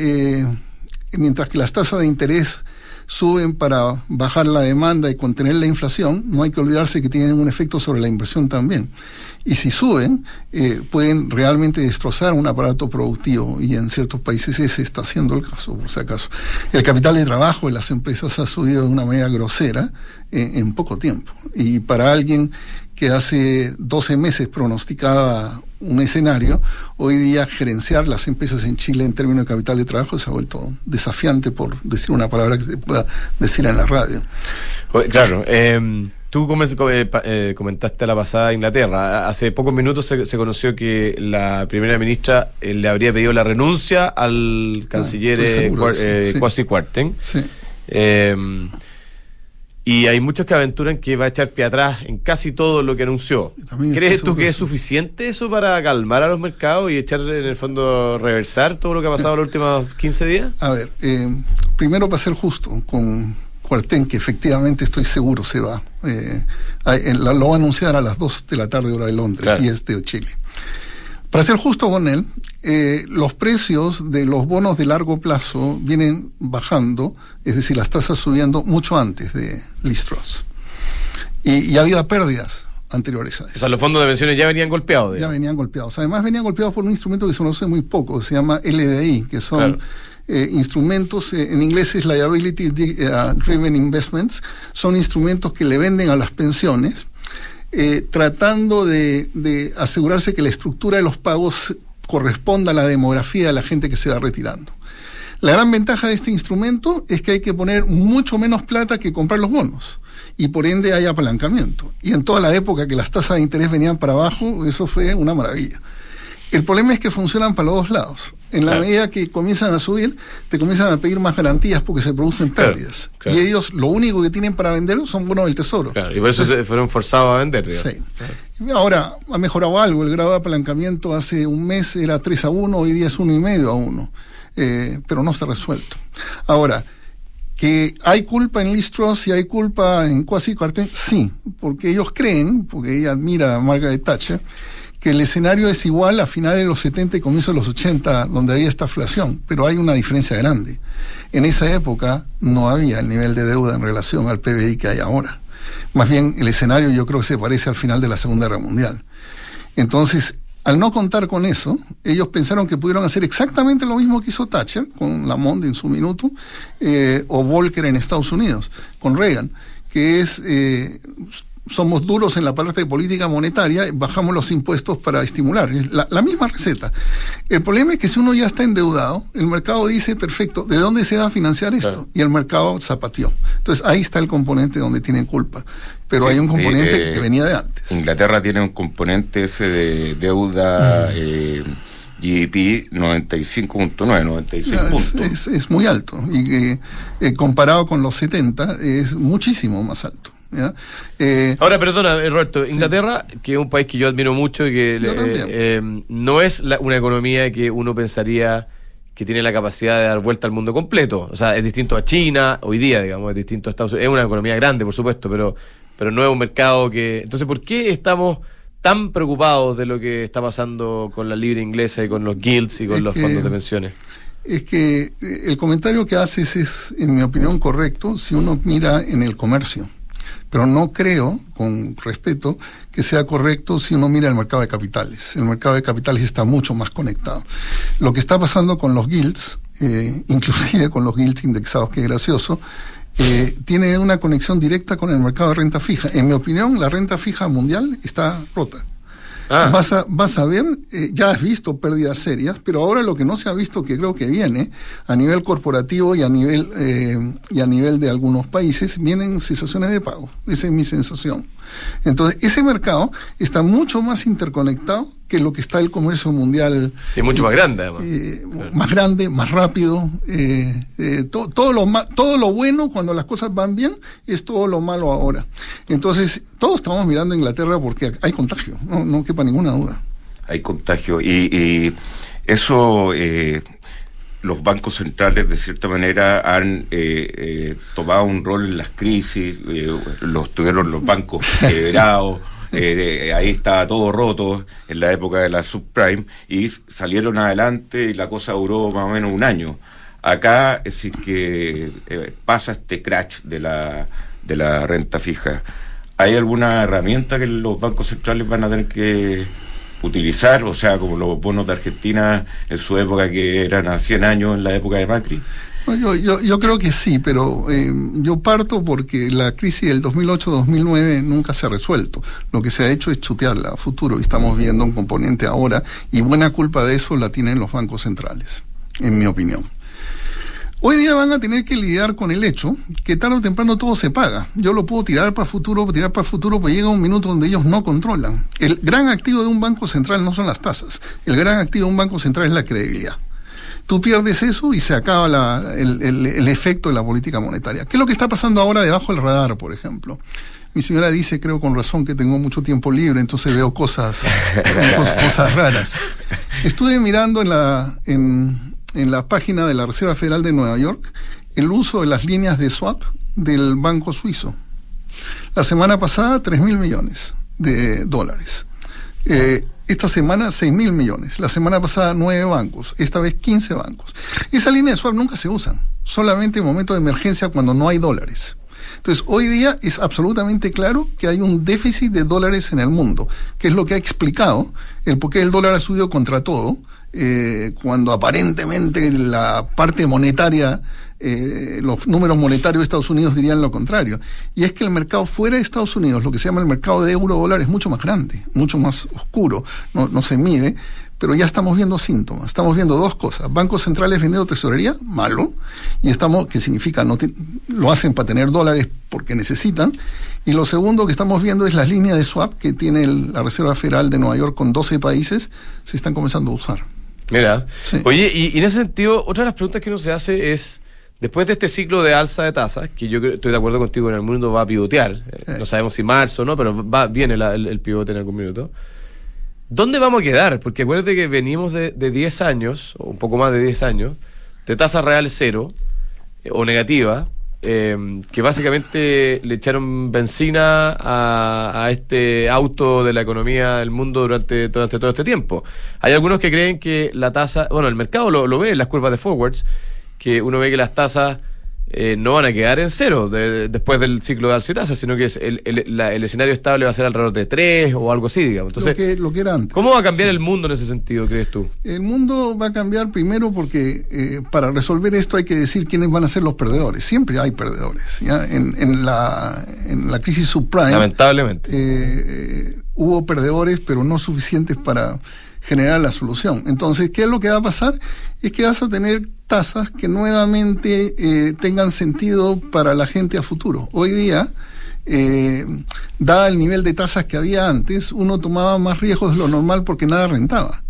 [SPEAKER 3] mientras que las tasas de interés suben para bajar la demanda y contener la inflación, no hay que olvidarse que tienen un efecto sobre la inversión también. Y si suben, eh, pueden realmente destrozar un aparato productivo y en ciertos países ese está siendo el caso, por si acaso. El capital de trabajo de las empresas ha subido de una manera grosera eh, en poco tiempo. Y para alguien que hace 12 meses pronosticaba un escenario, hoy día gerenciar las empresas en Chile en términos de capital de trabajo se ha vuelto desafiante, por decir una palabra que se pueda decir en la radio.
[SPEAKER 2] Claro, em, tú eh, eh, comentaste la pasada Inglaterra. Hace pocos minutos se, conoció que la primera ministra eh, le habría pedido la renuncia al ah, canciller Kwasi Kwarteng. Sí. Em, y hay muchos que aventuran que va a echar pie atrás en casi todo lo que anunció. ¿Crees tú que es suficiente eso para calmar a los mercados y echar en el fondo reversar todo lo que ha pasado los últimos 15 días?
[SPEAKER 3] A ver, eh, primero para ser justo con Cuartén, que efectivamente estoy seguro se va. Eh, lo va a anunciar a las 2 de la tarde hora de Londres, y es de Chile. Para ser justo con él, eh, los precios de los bonos de largo plazo vienen bajando, es decir, las tasas subiendo mucho antes de Listros. Y, y había pérdidas anteriores a eso.
[SPEAKER 2] O sea, los fondos de pensiones ya venían golpeados.
[SPEAKER 3] Ya venían golpeados. Además, venían golpeados por un instrumento que se conoce muy poco, se llama LDI, que son eh, instrumentos, eh, en inglés es Liability Driven Investments, son instrumentos que le venden a las pensiones tratando de, asegurarse que la estructura de los pagos corresponda a la demografía de la gente que se va retirando. La gran ventaja de este instrumento es que hay que poner mucho menos plata que comprar los bonos y por ende hay apalancamiento. Y en toda la época que las tasas de interés venían para abajo, eso fue una maravilla. El problema es que funcionan para los dos lados. En la medida que comienzan a subir, te comienzan a pedir más garantías porque se producen pérdidas. Y ellos lo único que tienen para vender son bonos del tesoro.
[SPEAKER 2] y por eso se fueron forzados a vender.
[SPEAKER 3] Sí. Ahora, ha mejorado algo. El grado de apalancamiento hace un mes era 3 a 1, hoy día es 1,5 a 1. Eh, pero no está resuelto. Ahora, que hay culpa en Listros y hay culpa en Quasi Cuartel, sí, porque ellos creen, porque ella admira a Margaret Thatcher, que el escenario es igual a finales de los 70 y comienzos de los 80, donde había esta inflación, pero hay una diferencia grande. En esa época no había el nivel de deuda en relación al PBI que hay ahora. Más bien, el escenario yo creo que se parece al final de la Segunda Guerra Mundial. Entonces, al no contar con eso, ellos pensaron que pudieron hacer exactamente lo mismo que hizo Thatcher con Lamont en su minuto, eh, o Volcker en Estados Unidos, con Reagan, que es eh, somos duros en la parte de política monetaria, bajamos los impuestos para estimular. La, la, misma receta. El problema es que si uno ya está endeudado, el mercado dice, perfecto, ¿de dónde se va a financiar esto? Claro. Y el mercado zapateó. Entonces ahí está el componente donde tienen culpa. Pero sí, hay un componente eh, que venía de antes.
[SPEAKER 1] Inglaterra tiene un componente ese de deuda. Mm. Eh, GDP 95.9, 96 puntos.
[SPEAKER 3] Es, es, muy alto y eh, eh, comparado con los 70 es muchísimo más alto.
[SPEAKER 2] Eh, Ahora, perdona, Roberto, Inglaterra, sí. que es un país que yo admiro mucho y que eh, no es la, una economía que uno pensaría que tiene la capacidad de dar vuelta al mundo completo. O sea, es distinto a China hoy día, digamos, es distinto a Estados Unidos. Es una economía grande, por supuesto, pero, pero no es un mercado que... Entonces, ¿por qué estamos tan preocupados de lo que está pasando con la libre inglesa y con los guilds y con es los que, fondos de pensiones?
[SPEAKER 3] Es que el comentario que haces es, en mi opinión, correcto si uno mira en el comercio. Pero no creo, con respeto, que sea correcto si uno mira el mercado de capitales. El mercado de capitales está mucho más conectado. Lo que está pasando con los guilds, eh, inclusive con los guilds indexados, que es gracioso, eh, tiene una conexión directa con el mercado de renta fija. En mi opinión, la renta fija mundial está rota. Ah. Vas, a, vas a ver, eh, ya has visto pérdidas serias, pero ahora lo que no se ha visto, que creo que viene, a nivel corporativo y a nivel, eh, y a nivel de algunos países, vienen cesaciones de pago. Esa es mi sensación. Entonces, ese mercado está mucho más interconectado que lo que está el comercio mundial.
[SPEAKER 2] Y mucho más grande, además.
[SPEAKER 3] Eh, más grande, más rápido. Eh, eh, to, todo, lo ma todo lo bueno cuando las cosas van bien es todo lo malo ahora. Entonces, todos estamos mirando a Inglaterra porque hay contagio, no, no quepa ninguna duda.
[SPEAKER 1] Hay contagio. Y, y eso los bancos centrales de cierta manera han eh, eh, tomado un rol en las crisis, eh, los tuvieron los bancos quebrados, ahí estaba todo roto en la época de la subprime y salieron adelante y la cosa duró más o menos un año. Acá es decir, que pasa este crash de la, de la renta fija. ¿Hay alguna herramienta que los bancos centrales van a tener que utilizar, o sea, como los bonos de Argentina en su época que eran a 100 años en la época de Macri?
[SPEAKER 3] Yo, yo, yo creo que sí, pero eh, yo parto porque la crisis del 2008-2009 nunca se ha resuelto. Lo que se ha hecho es chutearla a futuro y estamos viendo un componente ahora y buena culpa de eso la tienen los bancos centrales, en mi opinión. Hoy día van a tener que lidiar con el hecho que tarde o temprano todo se paga. Yo lo puedo tirar para futuro, tirar para futuro, pero llega un minuto donde ellos no controlan. El gran activo de un banco central no son las tasas. El gran activo de un banco central es la credibilidad. Tú pierdes eso y se acaba la, el, el, el efecto de la política monetaria. ¿Qué es lo que está pasando ahora debajo del radar, por ejemplo? mi señora dice, creo con razón, que tengo mucho tiempo libre, entonces veo cosas, cosas raras. Estuve mirando en la, en, en la página de la Reserva Federal de Nueva York el uso de las líneas de swap del Banco Suizo. La semana pasada, 3 mil millones de dólares. Eh, esta semana, 6 mil millones. La semana pasada, 9 bancos. Esta vez, 15 bancos. Esa línea de swap nunca se usan. Solamente en momentos de emergencia cuando no hay dólares. Entonces, hoy día es absolutamente claro que hay un déficit de dólares en el mundo, que es lo que ha explicado el por qué el dólar ha subido contra todo, eh, cuando aparentemente la parte monetaria, eh, los números monetarios de Estados Unidos dirían lo contrario. Y es que el mercado fuera de Estados Unidos, lo que se llama el mercado de euro-dólar, es mucho más grande, mucho más oscuro, no, no se mide, pero ya estamos viendo síntomas. Estamos viendo dos cosas. Bancos centrales vendiendo tesorería, malo, y estamos, que significa, no lo hacen para tener dólares porque necesitan. Y lo segundo que estamos viendo es las líneas de swap que tiene el, la Reserva Federal de Nueva York con 12 países, se están comenzando a usar.
[SPEAKER 2] Mira, sí. oye, y, y, en ese sentido, otra de las preguntas que uno se hace es, después de este ciclo de alza de tasas, que yo estoy de acuerdo contigo, en el mundo va a pivotear, no sabemos si marzo o no, pero va, viene la, el, el, pivote en algún minuto. ¿Dónde vamos a quedar? Porque acuérdate que venimos de, de 10 años, o un poco más de 10 años, de tasa real cero, eh, o negativa, eh, que básicamente le echaron benzina a, a, este auto de la economía del mundo durante, durante todo este tiempo. Hay algunos que creen que la tasa, bueno, el mercado lo, lo ve en las curvas de forwards, que uno ve que las tasas eh, no van a quedar en cero después del ciclo de alza sino que es el, escenario estable va a ser alrededor de tres o algo así, digamos. Entonces,
[SPEAKER 3] lo, que, lo que era antes.
[SPEAKER 2] ¿Cómo va a cambiar el mundo en ese sentido, crees tú?
[SPEAKER 3] El mundo va a cambiar primero porque eh, para resolver esto hay que decir quiénes van a ser los perdedores. Siempre hay perdedores. ¿ya? En, en, la, en la crisis subprime.
[SPEAKER 2] Lamentablemente.
[SPEAKER 3] Eh, hubo perdedores, pero no suficientes para generar la solución. Entonces, ¿qué es lo que va a pasar? Es que vas a tener tasas que nuevamente eh, tengan sentido para la gente a futuro. Hoy día, eh, dada el nivel de tasas que había antes, uno tomaba más riesgos de lo normal porque nada rentaba.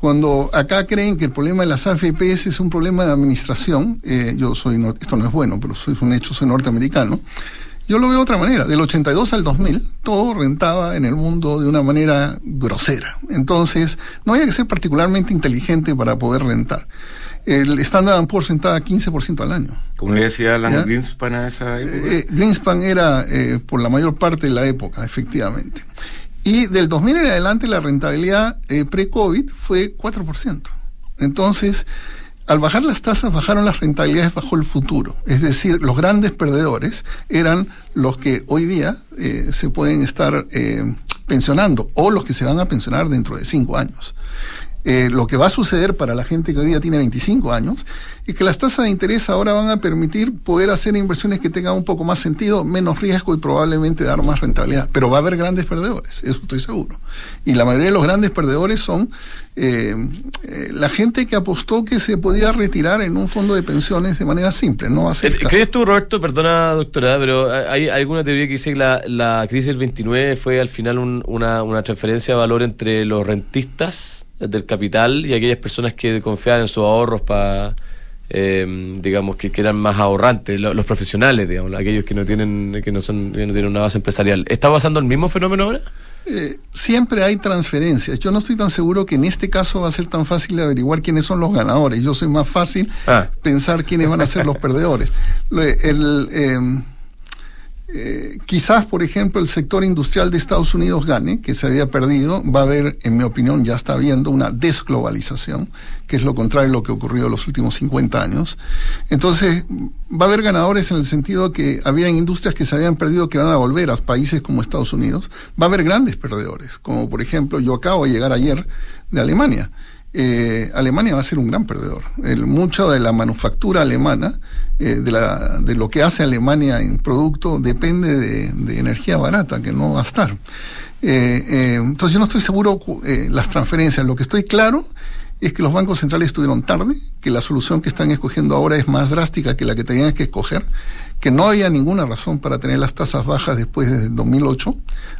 [SPEAKER 3] Cuando acá creen que el problema de las AFPs es un problema de administración, eh, yo soy, esto no es bueno, pero soy un hecho, soy norteamericano, yo lo veo de otra manera. Del 82 al 2000, todo rentaba en el mundo de una manera grosera. Entonces, no había que ser particularmente inteligente para poder rentar el Standard Poor's sentaba 15% al año.
[SPEAKER 1] Como le decía Alan Greenspan a esa
[SPEAKER 3] época? Eh, eh, Greenspan era eh, por la mayor parte de la época, efectivamente. Y del 2000 en adelante la rentabilidad pre-COVID fue 4%. Entonces, al bajar las tasas, bajaron las rentabilidades bajo el futuro. Es decir, los grandes perdedores eran los que hoy día se pueden estar pensionando o los que se van a pensionar dentro de cinco años. Eh, lo que va a suceder para la gente que hoy día tiene 25 años es que las tasas de interés ahora van a permitir poder hacer inversiones que tengan un poco más sentido, menos riesgo y probablemente dar más rentabilidad. Pero va a haber grandes perdedores, eso estoy seguro. Y la mayoría de los grandes perdedores son eh, eh, la gente que apostó que se podía retirar en un fondo de pensiones de manera simple, no hacer.
[SPEAKER 2] ¿Crees tú, Roberto, perdona, doctora, pero hay alguna teoría que dice que la, crisis del 29 fue al final una, una transferencia de valor entre los rentistas del capital y aquellas personas que confiaban en sus ahorros para, eh, digamos, que, eran más ahorrantes, los, profesionales, digamos, aquellos que no tienen que no son no tienen una base empresarial. ¿Está pasando el mismo fenómeno ahora?
[SPEAKER 3] Eh, siempre hay transferencias. Yo no estoy tan seguro que en este caso va a ser tan fácil de averiguar quiénes son los ganadores. Yo soy más fácil ah. pensar quiénes van a ser los perdedores. El, eh, eh, quizás, por ejemplo, el sector industrial de Estados Unidos gane, que se había perdido, va a haber, en mi opinión, ya está habiendo una desglobalización, que es lo contrario a lo que ocurrió en los últimos 50 años. Entonces, va a haber ganadores en el sentido que había industrias que se habían perdido que van a volver a países como Estados Unidos. Va a haber grandes perdedores, como por ejemplo, yo acabo de llegar ayer de Alemania. Eh, Alemania va a ser un gran perdedor. El, mucho de la manufactura alemana, eh, de, la, de, lo que hace Alemania en producto, depende de, energía barata, que no va a estar. Eh, entonces yo no estoy seguro las transferencias. Lo que estoy claro es que los bancos centrales estuvieron tarde, que la solución que están escogiendo ahora es más drástica que la que tenían que escoger, que no había ninguna razón para tener las tasas bajas después de 2008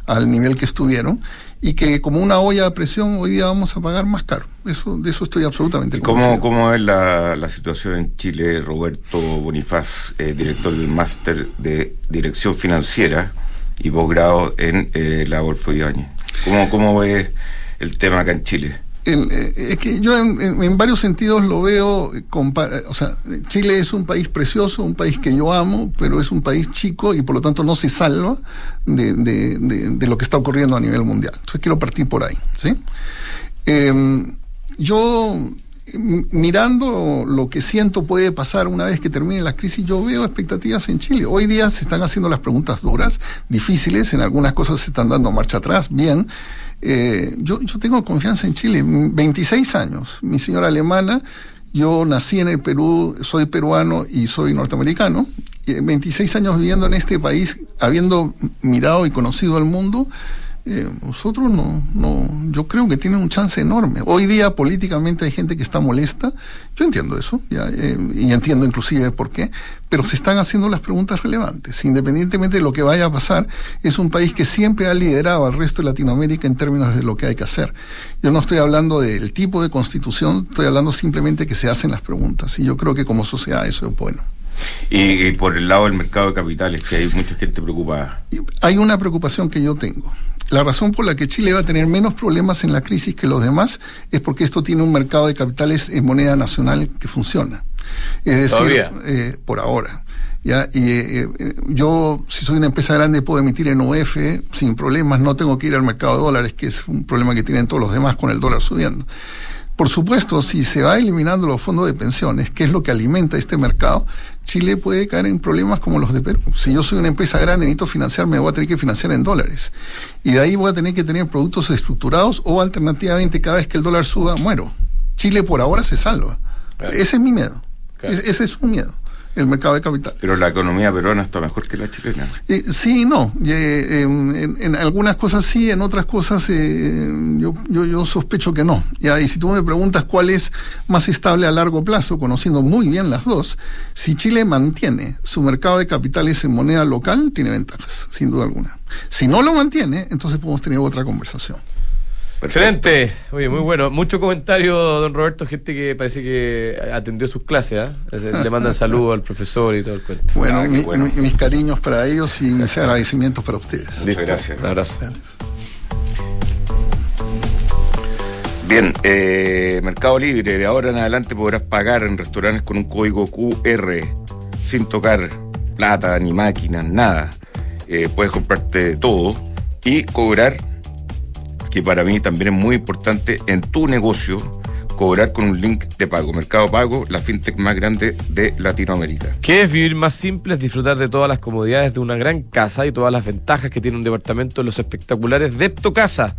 [SPEAKER 3] al nivel que estuvieron y que como una olla de presión hoy día vamos a pagar más caro. Eso, de eso estoy absolutamente
[SPEAKER 1] convencido. ¿Cómo, cómo es la, la, situación en Chile, Roberto Bonifaz, eh, director del máster de Dirección Financiera y posgrado en eh, la Golfo Ibáñez? ¿Cómo, ¿Cómo ve el tema acá en Chile?
[SPEAKER 3] Eh, es que yo en, varios sentidos lo veo, eh, o sea, Chile es un país precioso, un país que yo amo, pero es un país chico y por lo tanto no se salva de, de, lo que está ocurriendo a nivel mundial. Entonces quiero partir por ahí, ¿sí? Em, yo mirando lo que siento puede pasar una vez que termine la crisis, yo veo expectativas en Chile. Hoy día se están haciendo las preguntas duras, difíciles, en algunas cosas se están dando marcha atrás, bien, eh, yo, yo tengo confianza en Chile, 26 años, mi señora alemana, yo nací en el Perú, soy peruano y soy norteamericano, 26 años viviendo en este país, habiendo mirado y conocido el mundo, eh, nosotros no, no, yo creo que tienen un chance enorme. Hoy día políticamente hay gente que está molesta, yo entiendo eso, ya, eh, y entiendo inclusive por qué, pero se están haciendo las preguntas relevantes. Independientemente de lo que vaya a pasar, es un país que siempre ha liderado al resto de Latinoamérica en términos de lo que hay que hacer. Yo no estoy hablando del tipo de constitución, estoy hablando simplemente que se hacen las preguntas, y yo creo que como sociedad eso es bueno.
[SPEAKER 1] Y, por el lado del mercado de capitales, que hay mucha gente preocupada.
[SPEAKER 3] Hay una preocupación que yo tengo. La razón por la que Chile va a tener menos problemas en la crisis que los demás es porque esto tiene un mercado de capitales en moneda nacional que funciona. Es decir, eh, por ahora. ¿ya? Y eh, eh, yo, si soy una empresa grande, puedo emitir en UF sin problemas, no tengo que ir al mercado de dólares, que es un problema que tienen todos los demás con el dólar subiendo. Por supuesto, si se va eliminando los fondos de pensiones, que es lo que alimenta este mercado, Chile puede caer en problemas como los de Perú. Si yo soy una empresa grande, necesito financiarme, voy a tener que financiar en dólares. Y de ahí voy a tener que tener productos estructurados o alternativamente cada vez que el dólar suba, muero. Chile por ahora se salva. Ese es mi miedo. ese es un miedo el mercado de capital.
[SPEAKER 1] Pero la economía peruana está mejor que la chilena.
[SPEAKER 3] Eh, sí, no. Eh, en, algunas cosas sí, en otras cosas eh, yo, yo, yo, sospecho que no. Ya, y si tú me preguntas cuál es más estable a largo plazo, conociendo muy bien las dos, si Chile mantiene su mercado de capitales en moneda local, tiene ventajas, sin duda alguna. Si no lo mantiene, entonces podemos tener otra conversación.
[SPEAKER 2] Excelente, oye, muy bueno. Mucho comentario, don Roberto, gente que parece que atendió sus clases, ¿eh? le mandan saludos al profesor y todo el cuento.
[SPEAKER 3] Bueno, ah, mis cariños para ellos y mis agradecimientos para ustedes.
[SPEAKER 1] Listo. Gracias. Un abrazo. Bien, eh, Mercado Libre, de ahora en adelante podrás pagar en restaurantes con un código QR sin tocar plata ni máquinas, nada. Eh, puedes comprarte todo y cobrar que para mí también es muy importante en tu negocio cobrar con un link de pago. Mercado Pago, la fintech más grande de Latinoamérica.
[SPEAKER 2] ¿Qué es vivir más simple? Es disfrutar de todas las comodidades de una gran casa y todas las ventajas que tiene un departamento en los espectaculares Depto Casa,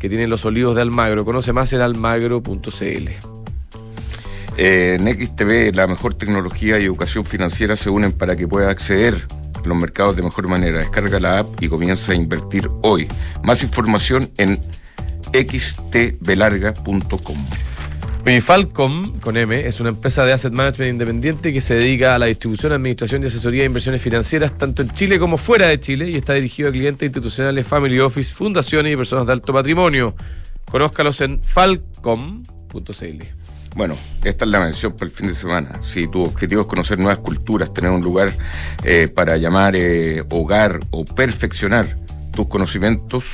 [SPEAKER 2] que tienen los olivos de Almagro. Conoce más en almagro.cl.
[SPEAKER 1] Eh, en XTV, la mejor tecnología y educación financiera se unen para que puedas acceder los mercados de mejor manera. Descarga la app y comienza a invertir hoy. Más información en xtbelarga.com.
[SPEAKER 2] Falcom, con M, es una empresa de asset management independiente que se dedica a la distribución, administración y asesoría de inversiones financieras tanto en Chile como fuera de Chile y está dirigido a clientes institucionales, family office, fundaciones y personas de alto patrimonio. Conózcalos en falcom.cl.
[SPEAKER 1] Bueno, esta es la mención para el fin de semana. Si tu objetivo es conocer nuevas culturas, tener un lugar eh, para llamar eh, hogar o perfeccionar tus conocimientos,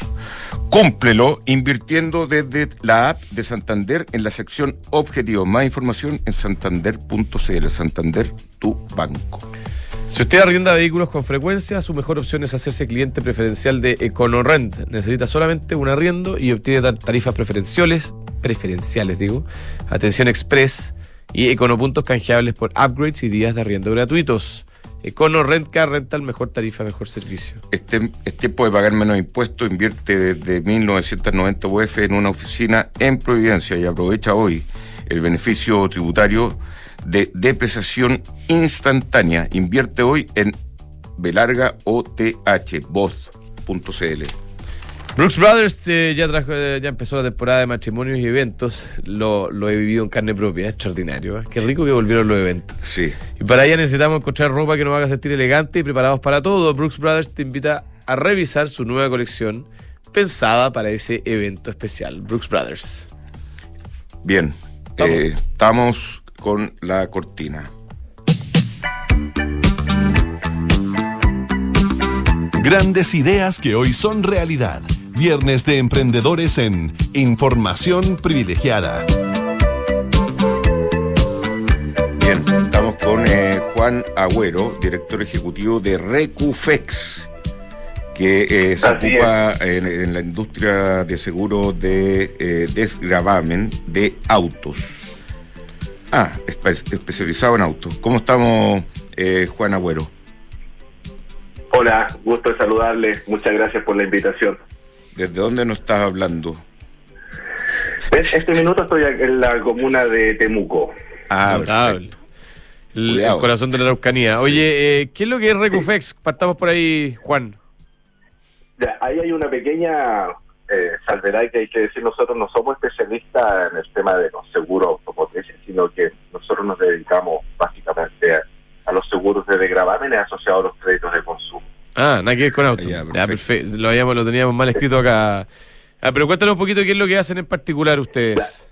[SPEAKER 1] cúmplelo invirtiendo desde la app de Santander en la sección Objetivos. Más información en santander.cl. Santander, tu banco.
[SPEAKER 2] Si usted arrienda vehículos con frecuencia, su mejor opción es hacerse cliente preferencial de EconoRent. Necesita solamente un arriendo y obtiene tarifas preferenciales, preferenciales digo, atención express y econopuntos canjeables por upgrades y días de arriendo gratuitos. Econo Rent Car mejor tarifa, mejor servicio.
[SPEAKER 1] Este, es tiempo de pagar menos impuestos. Invierte desde 1990 UF en una oficina en Providencia y aprovecha hoy el beneficio tributario de depreciación instantánea. Invierte hoy en Belarga OTH,
[SPEAKER 2] Brooks Brothers eh, ya, trajo, eh, ya empezó la temporada de matrimonios y eventos. Lo, lo he vivido en carne propia, extraordinario. ¿eh? Qué rico que volvieron los eventos.
[SPEAKER 1] Sí.
[SPEAKER 2] Y para ello necesitamos encontrar ropa que nos haga sentir elegante y preparados para todo. Brooks Brothers te invita a revisar su nueva colección pensada para ese evento especial. Brooks Brothers.
[SPEAKER 1] Bien, estamos con la cortina.
[SPEAKER 4] Grandes ideas que hoy son realidad. Viernes de Emprendedores en Información Privilegiada.
[SPEAKER 1] Bien, estamos con eh, Juan Agüero, director ejecutivo de Recufex, que eh, se ocupa en, la industria de seguro de eh, desgravamen de autos. Ah, especializado en autos. ¿Cómo estamos, Juan Agüero?
[SPEAKER 5] Hola, gusto de saludarles. Muchas gracias por la invitación.
[SPEAKER 1] ¿Desde dónde nos estás hablando?
[SPEAKER 5] En este minuto estoy en la comuna de Temuco.
[SPEAKER 2] Ah, perfecto. El, corazón de la Araucanía. Oye, eh, ¿qué es lo que es Recufex? Partamos por ahí, Juan.
[SPEAKER 5] Ya, ahí hay una pequeña eh, salvedad que hay que decir. Nosotros no somos especialistas en el tema de los seguros automotrices, sino que nosotros nos dedicamos básicamente a, los seguros de degravámenes asociados a los créditos de consumo.
[SPEAKER 2] Ah, nada que ver con autos. Ya, perfecto. Lo, habíamos, lo teníamos mal escrito acá. Ah, pero cuéntanos un poquito qué es lo que hacen en particular ustedes.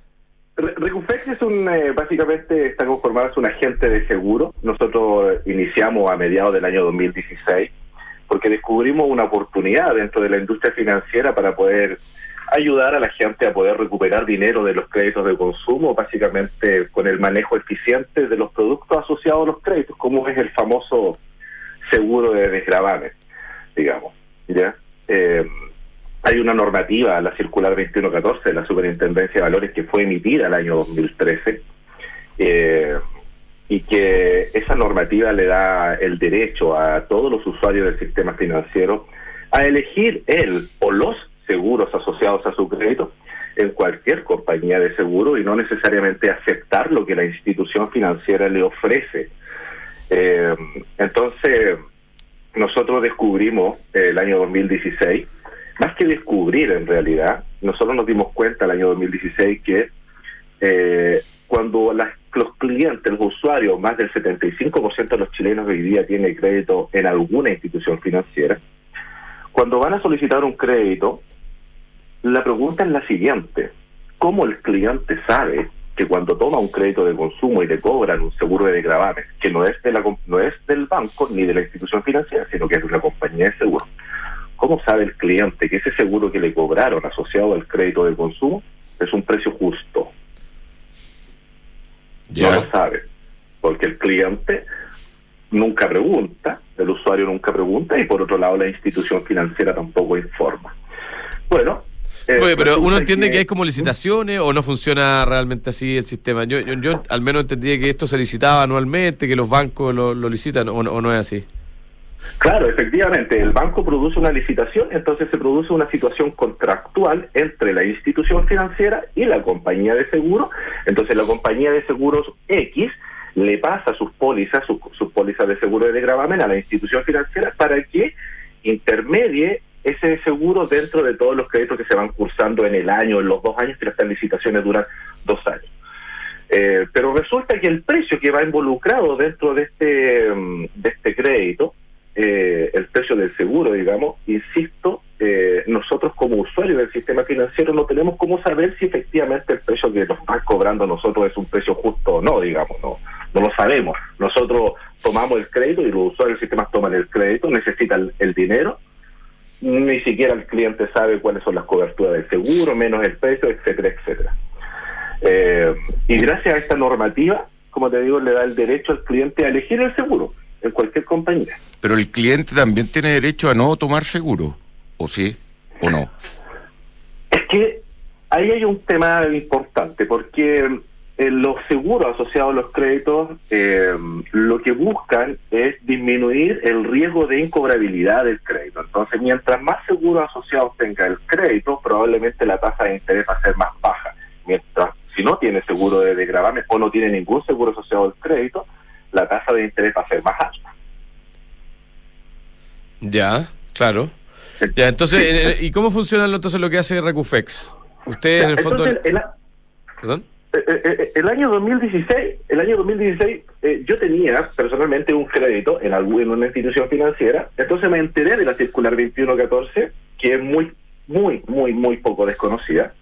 [SPEAKER 5] Recufex es un, eh, básicamente está conformado, es un agente de seguro. Nosotros iniciamos a mediados del año 2016 porque descubrimos una oportunidad dentro de la industria financiera para poder ayudar a la gente a poder recuperar dinero de los créditos de consumo, básicamente con el manejo eficiente de los productos asociados a los créditos, como es el famoso seguro de desgravamen, digamos. ¿ya? Eh, hay una normativa, la circular 2114 de la Superintendencia de Valores que fue emitida el año 2013 eh, y que esa normativa le da el derecho a todos los usuarios del sistema financiero a elegir él o los seguros asociados a su crédito en cualquier compañía de seguro y no necesariamente aceptar lo que la institución financiera le ofrece. Eh, entonces, nosotros descubrimos el año 2016, más que descubrir en realidad, nosotros nos dimos cuenta el año 2016 que eh, cuando los clientes, los usuarios, más del 75% de los chilenos hoy día tiene crédito en alguna institución financiera, cuando van a solicitar un crédito, la pregunta es la siguiente, ¿cómo el cliente sabe que cuando toma un crédito de consumo y le cobran un seguro de gravamen, que no es, de la, no es del banco ni de la institución financiera, sino que es de una compañía de seguro, ¿cómo sabe el cliente que ese seguro que le cobraron asociado al crédito de consumo es un precio justo? No lo sabe, porque el cliente nunca pregunta, el usuario nunca pregunta y por otro lado la institución financiera tampoco informa. Bueno,
[SPEAKER 2] eh, pero uno entiende que... hay como licitaciones o no funciona realmente así el sistema. Yo, yo, al menos entendía que esto se licitaba anualmente, que los bancos lo, licitan o, no es así.
[SPEAKER 5] Claro, efectivamente, el banco produce una licitación, entonces se produce una situación contractual entre la institución financiera y la compañía de seguros. Entonces la compañía de seguros X le pasa sus pólizas, sus, sus pólizas de seguro de gravamen a la institución financiera para que intermedie ese seguro dentro de todos los créditos que se van cursando en el año, en los dos años, que las licitaciones duran dos años. Eh, pero resulta que el precio que va involucrado dentro de este, mm, de este crédito, eh, el precio del seguro, digamos, insisto, eh, nosotros como usuarios del sistema financiero no tenemos cómo saber si efectivamente el precio que nos están cobrando nosotros es un precio justo o no, digamos, no, no lo sabemos. Nosotros tomamos el crédito y los usuarios del sistema toman el crédito, necesitan el dinero ni siquiera el cliente sabe cuáles son las coberturas del seguro, menos el precio, etcétera, etcétera. Eh, y gracias a esta normativa, como te digo, le da el derecho al cliente a elegir el seguro en cualquier compañía.
[SPEAKER 1] Pero el cliente también tiene derecho a no tomar seguro, ¿o sí? ¿O no?
[SPEAKER 5] Es que ahí hay un tema importante, porque eh, los seguros asociados a los créditos eh, lo que buscan es disminuir el riesgo de incobrabilidad del crédito. Entonces, mientras más seguros asociados tenga el crédito, probablemente la tasa de interés va a ser más baja. Mientras, si no tiene seguro de gravamen o no tiene ningún seguro asociado al crédito, la tasa de interés va a ser más alta.
[SPEAKER 2] Ya, claro. Ya, entonces, ¿y cómo funciona entonces lo que hace Recufex? Ustedes, en el fondo...
[SPEAKER 5] ¿Perdón? Eh, eh, eh, el año 2016, el año 2016 yo tenía personalmente un crédito en, en una institución financiera, entonces me enteré de la circular 2114, que es muy, muy, muy, muy poco desconocida,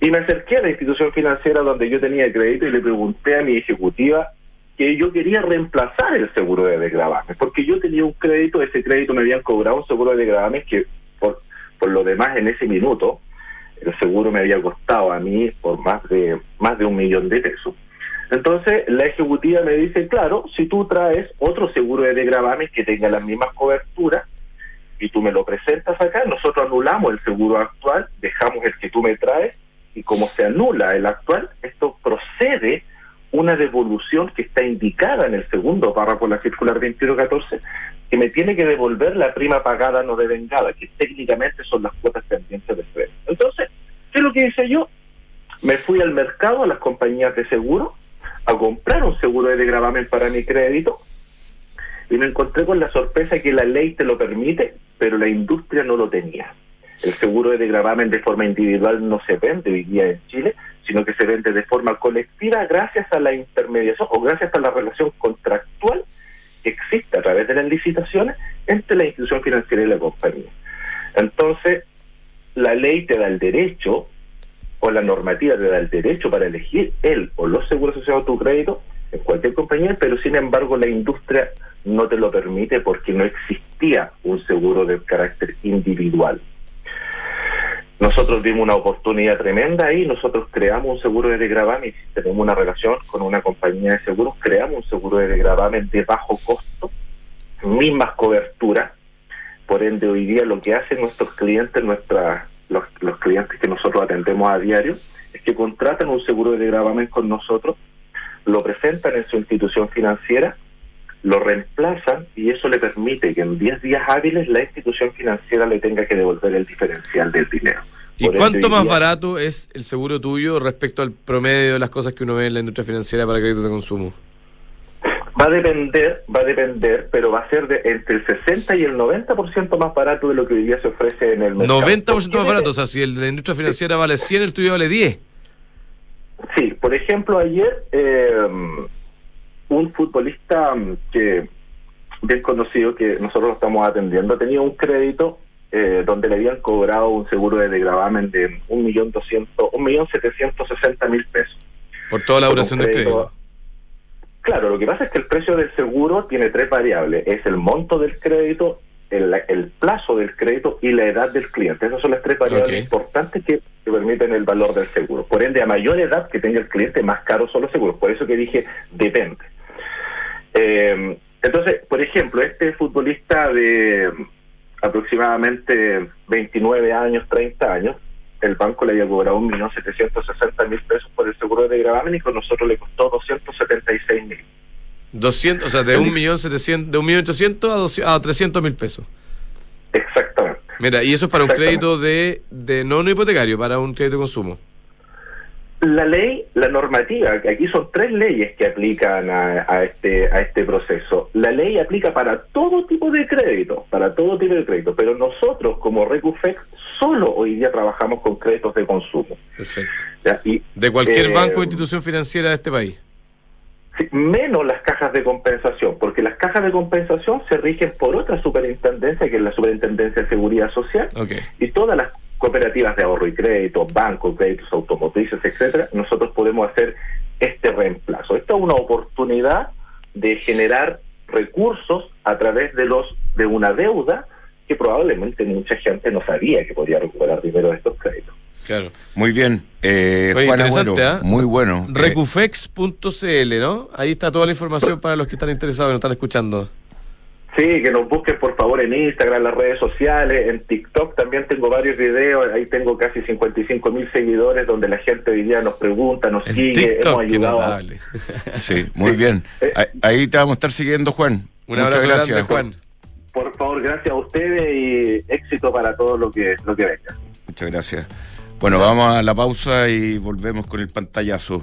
[SPEAKER 5] y me acerqué a la institución financiera donde yo tenía crédito y le pregunté a mi ejecutiva que yo quería reemplazar el seguro de desgravamen, porque yo tenía un crédito, ese crédito me habían cobrado un seguro de desgravamen que por, por lo demás en ese minuto el seguro me había costado a mí por más de más de un millón de pesos. Entonces la ejecutiva me dice, claro, si tú traes otro seguro de degravamen que tenga las mismas coberturas y tú me lo presentas acá, nosotros anulamos el seguro actual, dejamos el que tú me traes y como se anula el actual, esto procede una devolución que está indicada en el segundo párrafo de la circular 2114 que me tiene que devolver la prima pagada no devengada, que técnicamente son las cuotas pendientes de crédito. Entonces, ¿qué es lo que hice yo? Me fui al mercado, a las compañías de seguro, a comprar un seguro de gravamen para mi crédito y me encontré con la sorpresa que la ley te lo permite, pero la industria no lo tenía. El seguro de gravamen de forma individual no se vende hoy día en Chile, sino que se vende de forma colectiva gracias a la intermediación o gracias a la relación contractual que existe a través de las licitaciones entre la institución financiera y la compañía. Entonces, la ley te da el derecho, o la normativa te da el derecho para elegir él o los seguros asociados a tu crédito en cualquier compañía, pero sin embargo la industria no te lo permite porque no existía un seguro de carácter individual. Nosotros dimos una oportunidad tremenda ahí, nosotros creamos un seguro de gravamen y tenemos una relación con una compañía de seguros, creamos un seguro de gravamen de bajo costo, mismas coberturas, Por ende, hoy día lo que hacen nuestros clientes, nuestra, los, los clientes que nosotros atendemos a diario, es que contratan un seguro de gravamen con nosotros, lo presentan en su institución financiera, lo reemplazan y eso le permite que en 10 días hábiles la institución financiera le tenga que devolver el diferencial del dinero.
[SPEAKER 2] ¿Y cuánto más barato es el seguro tuyo respecto al promedio de las cosas que uno ve en la industria financiera para crédito de consumo?
[SPEAKER 5] Va a depender, va a depender, pero va a ser de entre el 60 y el 90% más barato de lo que hoy día se ofrece en el mercado.
[SPEAKER 2] 90% más barato, o sea, si el de la industria financiera vale 100, el tuyo vale 10.
[SPEAKER 5] Sí, por ejemplo, ayer eh, un futbolista mm, que bien conocido que nosotros lo estamos atendiendo tenía un crédito eh, donde le habían cobrado un seguro de gravamen de un millón doscientos, un millón setecientos sesenta mil pesos.
[SPEAKER 2] Por toda la duración del crédito.
[SPEAKER 5] Claro, lo que pasa es que el precio del seguro tiene tres variables: es el monto del crédito, el, el plazo del crédito y la edad del cliente. Esas son las tres variables importantes que, permiten el valor del seguro. Por ende, a mayor edad que tenga el cliente, más caros son los seguros. Por eso que dije depende. Eh, entonces, por ejemplo, este futbolista de aproximadamente 29 años, 30 años, el banco le había cobrado 1.760.000 pesos por el seguro de gravamen y con nosotros le costó 276.000.
[SPEAKER 2] 200, o sea, de 1.800.000 de 1.800.000 a, a 300.000 pesos.
[SPEAKER 5] Exactamente.
[SPEAKER 2] Mira, y eso es para un crédito de, de no, no hipotecario, para un crédito de consumo.
[SPEAKER 5] La ley, la normativa, aquí son tres leyes que aplican a, este a este proceso. La ley aplica para todo tipo de crédito, para todo tipo de crédito, pero nosotros como Recufex solo hoy día trabajamos con créditos de consumo.
[SPEAKER 2] Perfecto. de cualquier
[SPEAKER 5] eh,
[SPEAKER 2] banco o institución financiera de este país.
[SPEAKER 5] menos las cajas de compensación, porque las cajas de compensación se rigen por otra superintendencia, que es la Superintendencia de Seguridad Social, y todas las cooperativas de ahorro y crédito, bancos, créditos automotrices, etcétera, nosotros podemos hacer este reemplazo. Esta es una oportunidad de generar recursos a través de los de una deuda que probablemente mucha gente no sabía que podía recuperar dinero de estos créditos.
[SPEAKER 2] Claro.
[SPEAKER 1] Muy bien. Eh,
[SPEAKER 2] interesante, ¿ah?
[SPEAKER 1] Muy bueno.
[SPEAKER 2] Recufex.cl, ¿no? Ahí está toda la información para los que están interesados y nos están escuchando.
[SPEAKER 5] Sí, que nos busquen por favor en Instagram, las redes sociales, en TikTok también tengo varios videos, ahí tengo casi 55 mil seguidores donde la gente hoy día nos pregunta, nos sigue, hemos ayudado.
[SPEAKER 1] Sí, muy bien. Eh, ahí te vamos a estar siguiendo, Juan.
[SPEAKER 2] Un abrazo gracias, Juan.
[SPEAKER 5] Por favor, gracias a ustedes y éxito para todo lo que, lo que venga.
[SPEAKER 1] Muchas gracias. Bueno, vamos a la pausa y volvemos con el pantallazo.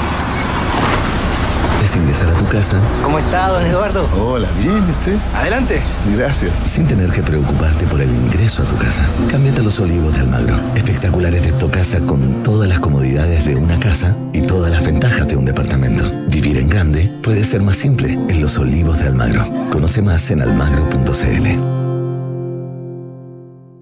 [SPEAKER 6] ingresar a tu casa.
[SPEAKER 7] ¿Cómo está, don Eduardo?
[SPEAKER 6] Hola, bien, ¿este?
[SPEAKER 7] Adelante.
[SPEAKER 6] Gracias. Sin tener que preocuparte por el ingreso a tu casa. Cámbiate a los olivos de Almagro. Espectaculares de tu casa con todas las comodidades de una casa y todas las ventajas de un departamento. Vivir en grande puede ser más simple en los olivos de Almagro. Conoce más en almagro.cl.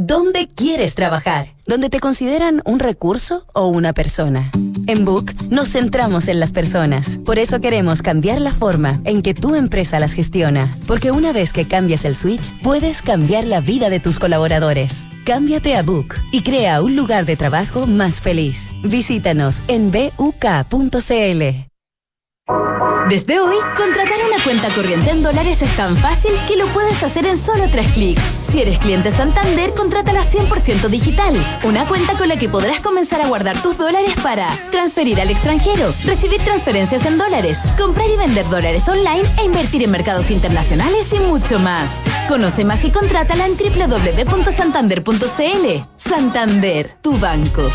[SPEAKER 8] ¿Dónde quieres trabajar? ¿Dónde te consideran un recurso o una persona? En Book nos centramos en las personas. Por eso queremos cambiar la forma en que tu empresa las gestiona. Porque una vez que cambias el switch, puedes cambiar la vida de tus colaboradores. Cámbiate a Book y crea un lugar de trabajo más feliz. Visítanos en buk.cl.
[SPEAKER 7] Desde hoy, contratar una cuenta corriente en dólares es tan fácil que lo puedes hacer en solo tres clics. Si eres cliente Santander, contrátala 100% digital. Una cuenta con la que podrás comenzar a guardar tus dólares para transferir al extranjero, recibir transferencias en dólares, comprar y vender dólares online e invertir en mercados internacionales y mucho más. Conoce más y contrátala en www.santander.cl. Santander, tu banco.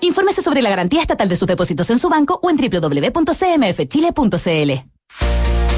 [SPEAKER 7] Infórmese sobre la garantía estatal de sus depósitos en su banco o en www.cmfchile.cl.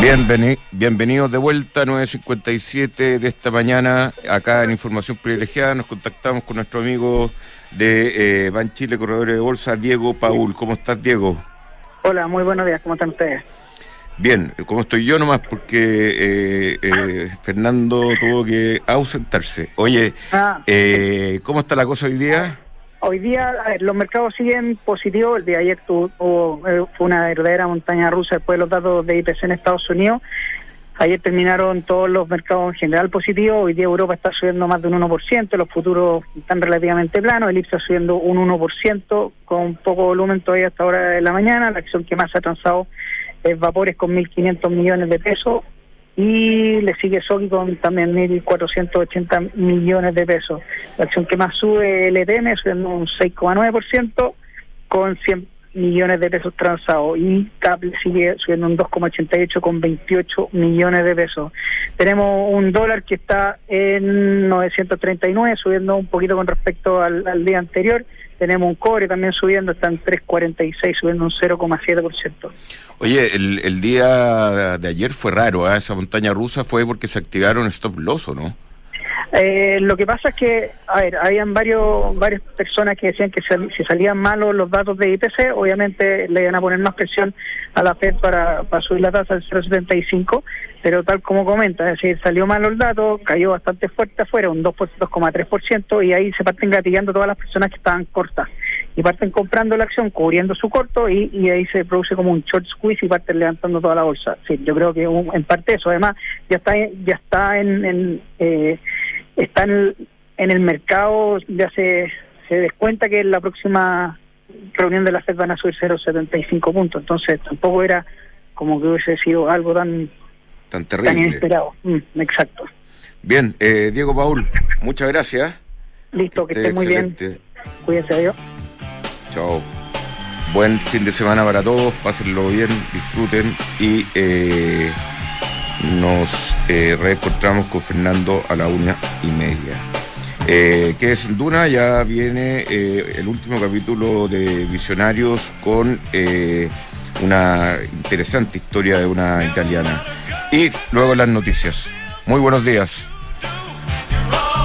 [SPEAKER 1] Bienveni bienvenidos de vuelta a 9.57 de esta mañana, acá en Información Privilegiada. Nos contactamos con nuestro amigo de eh, Ban Chile Corredores de Bolsa, Diego Paul. ¿Cómo estás, Diego?
[SPEAKER 9] Hola, muy buenos días. ¿Cómo están ustedes?
[SPEAKER 1] Bien, ¿cómo estoy yo nomás? Porque eh, eh, Fernando tuvo que ausentarse. Oye,
[SPEAKER 9] Ah.
[SPEAKER 1] eh, ¿cómo está la cosa hoy día?
[SPEAKER 9] Hoy día, los mercados siguen positivos. El día de ayer tuvo, eh, una verdadera montaña rusa después de los datos de IPC en Estados Unidos. Ayer terminaron todos los mercados en general positivos. Hoy día Europa está subiendo más de un 1%. Los futuros están relativamente planos. El IPSA subiendo un 1% con poco volumen todavía hasta ahora de la mañana. La acción que más ha transado es Vapores con 1.500 millones de pesos. Y le sigue Soki con también 1.480 millones de pesos. La acción que más sube el ETM subiendo un 6,9% con 100 millones de pesos transados y CAP sigue subiendo un 2,88 con 28 millones de pesos. Tenemos un dólar que está en 939, subiendo un poquito con respecto al día anterior. Tenemos un cobre también subiendo, está en 3,46, subiendo un 0,7%.
[SPEAKER 1] Oye, el, el día de ayer fue raro, ¿ah? esa montaña rusa fue porque se activaron stop loss, ¿o no?
[SPEAKER 9] Eh, lo que pasa es que, a ver, habían varios, varias personas que decían que sal- si salían malos los datos de IPC, obviamente le iban a poner más presión a la Fed para, subir la tasa al 0,75, pero tal como comenta, es decir, salió malo el dato, cayó bastante fuerte afuera, un 2%, 2,3%, y ahí se parten gatillando todas las personas que estaban cortas. Y parten comprando la acción, cubriendo su corto, y, y ahí se produce como un short squeeze y parten levantando toda la bolsa. Sí, yo creo que un- en parte eso, además, ya está, ya está en... en, eh, está en el, en el mercado, ya se, se descuenta que en la próxima reunión de la FED van a subir 0,75 puntos, entonces tampoco era como que hubiese sido algo tan,
[SPEAKER 1] Tan
[SPEAKER 9] tan
[SPEAKER 1] terrible.
[SPEAKER 9] inesperado. Mm, exacto.
[SPEAKER 1] Bien, eh, Diego Paul, muchas gracias.
[SPEAKER 9] Listo, que
[SPEAKER 1] esté
[SPEAKER 9] esté muy bien. Cuídense, adiós.
[SPEAKER 1] Chao. buen fin de semana para todos, pásenlo bien, disfruten y eh, nos eh, reencontramos con Fernando a la una y media. Eh, que es Duna, ya viene eh, el último capítulo de Visionarios con eh, una interesante historia de una italiana. Y luego las noticias. Muy buenos días.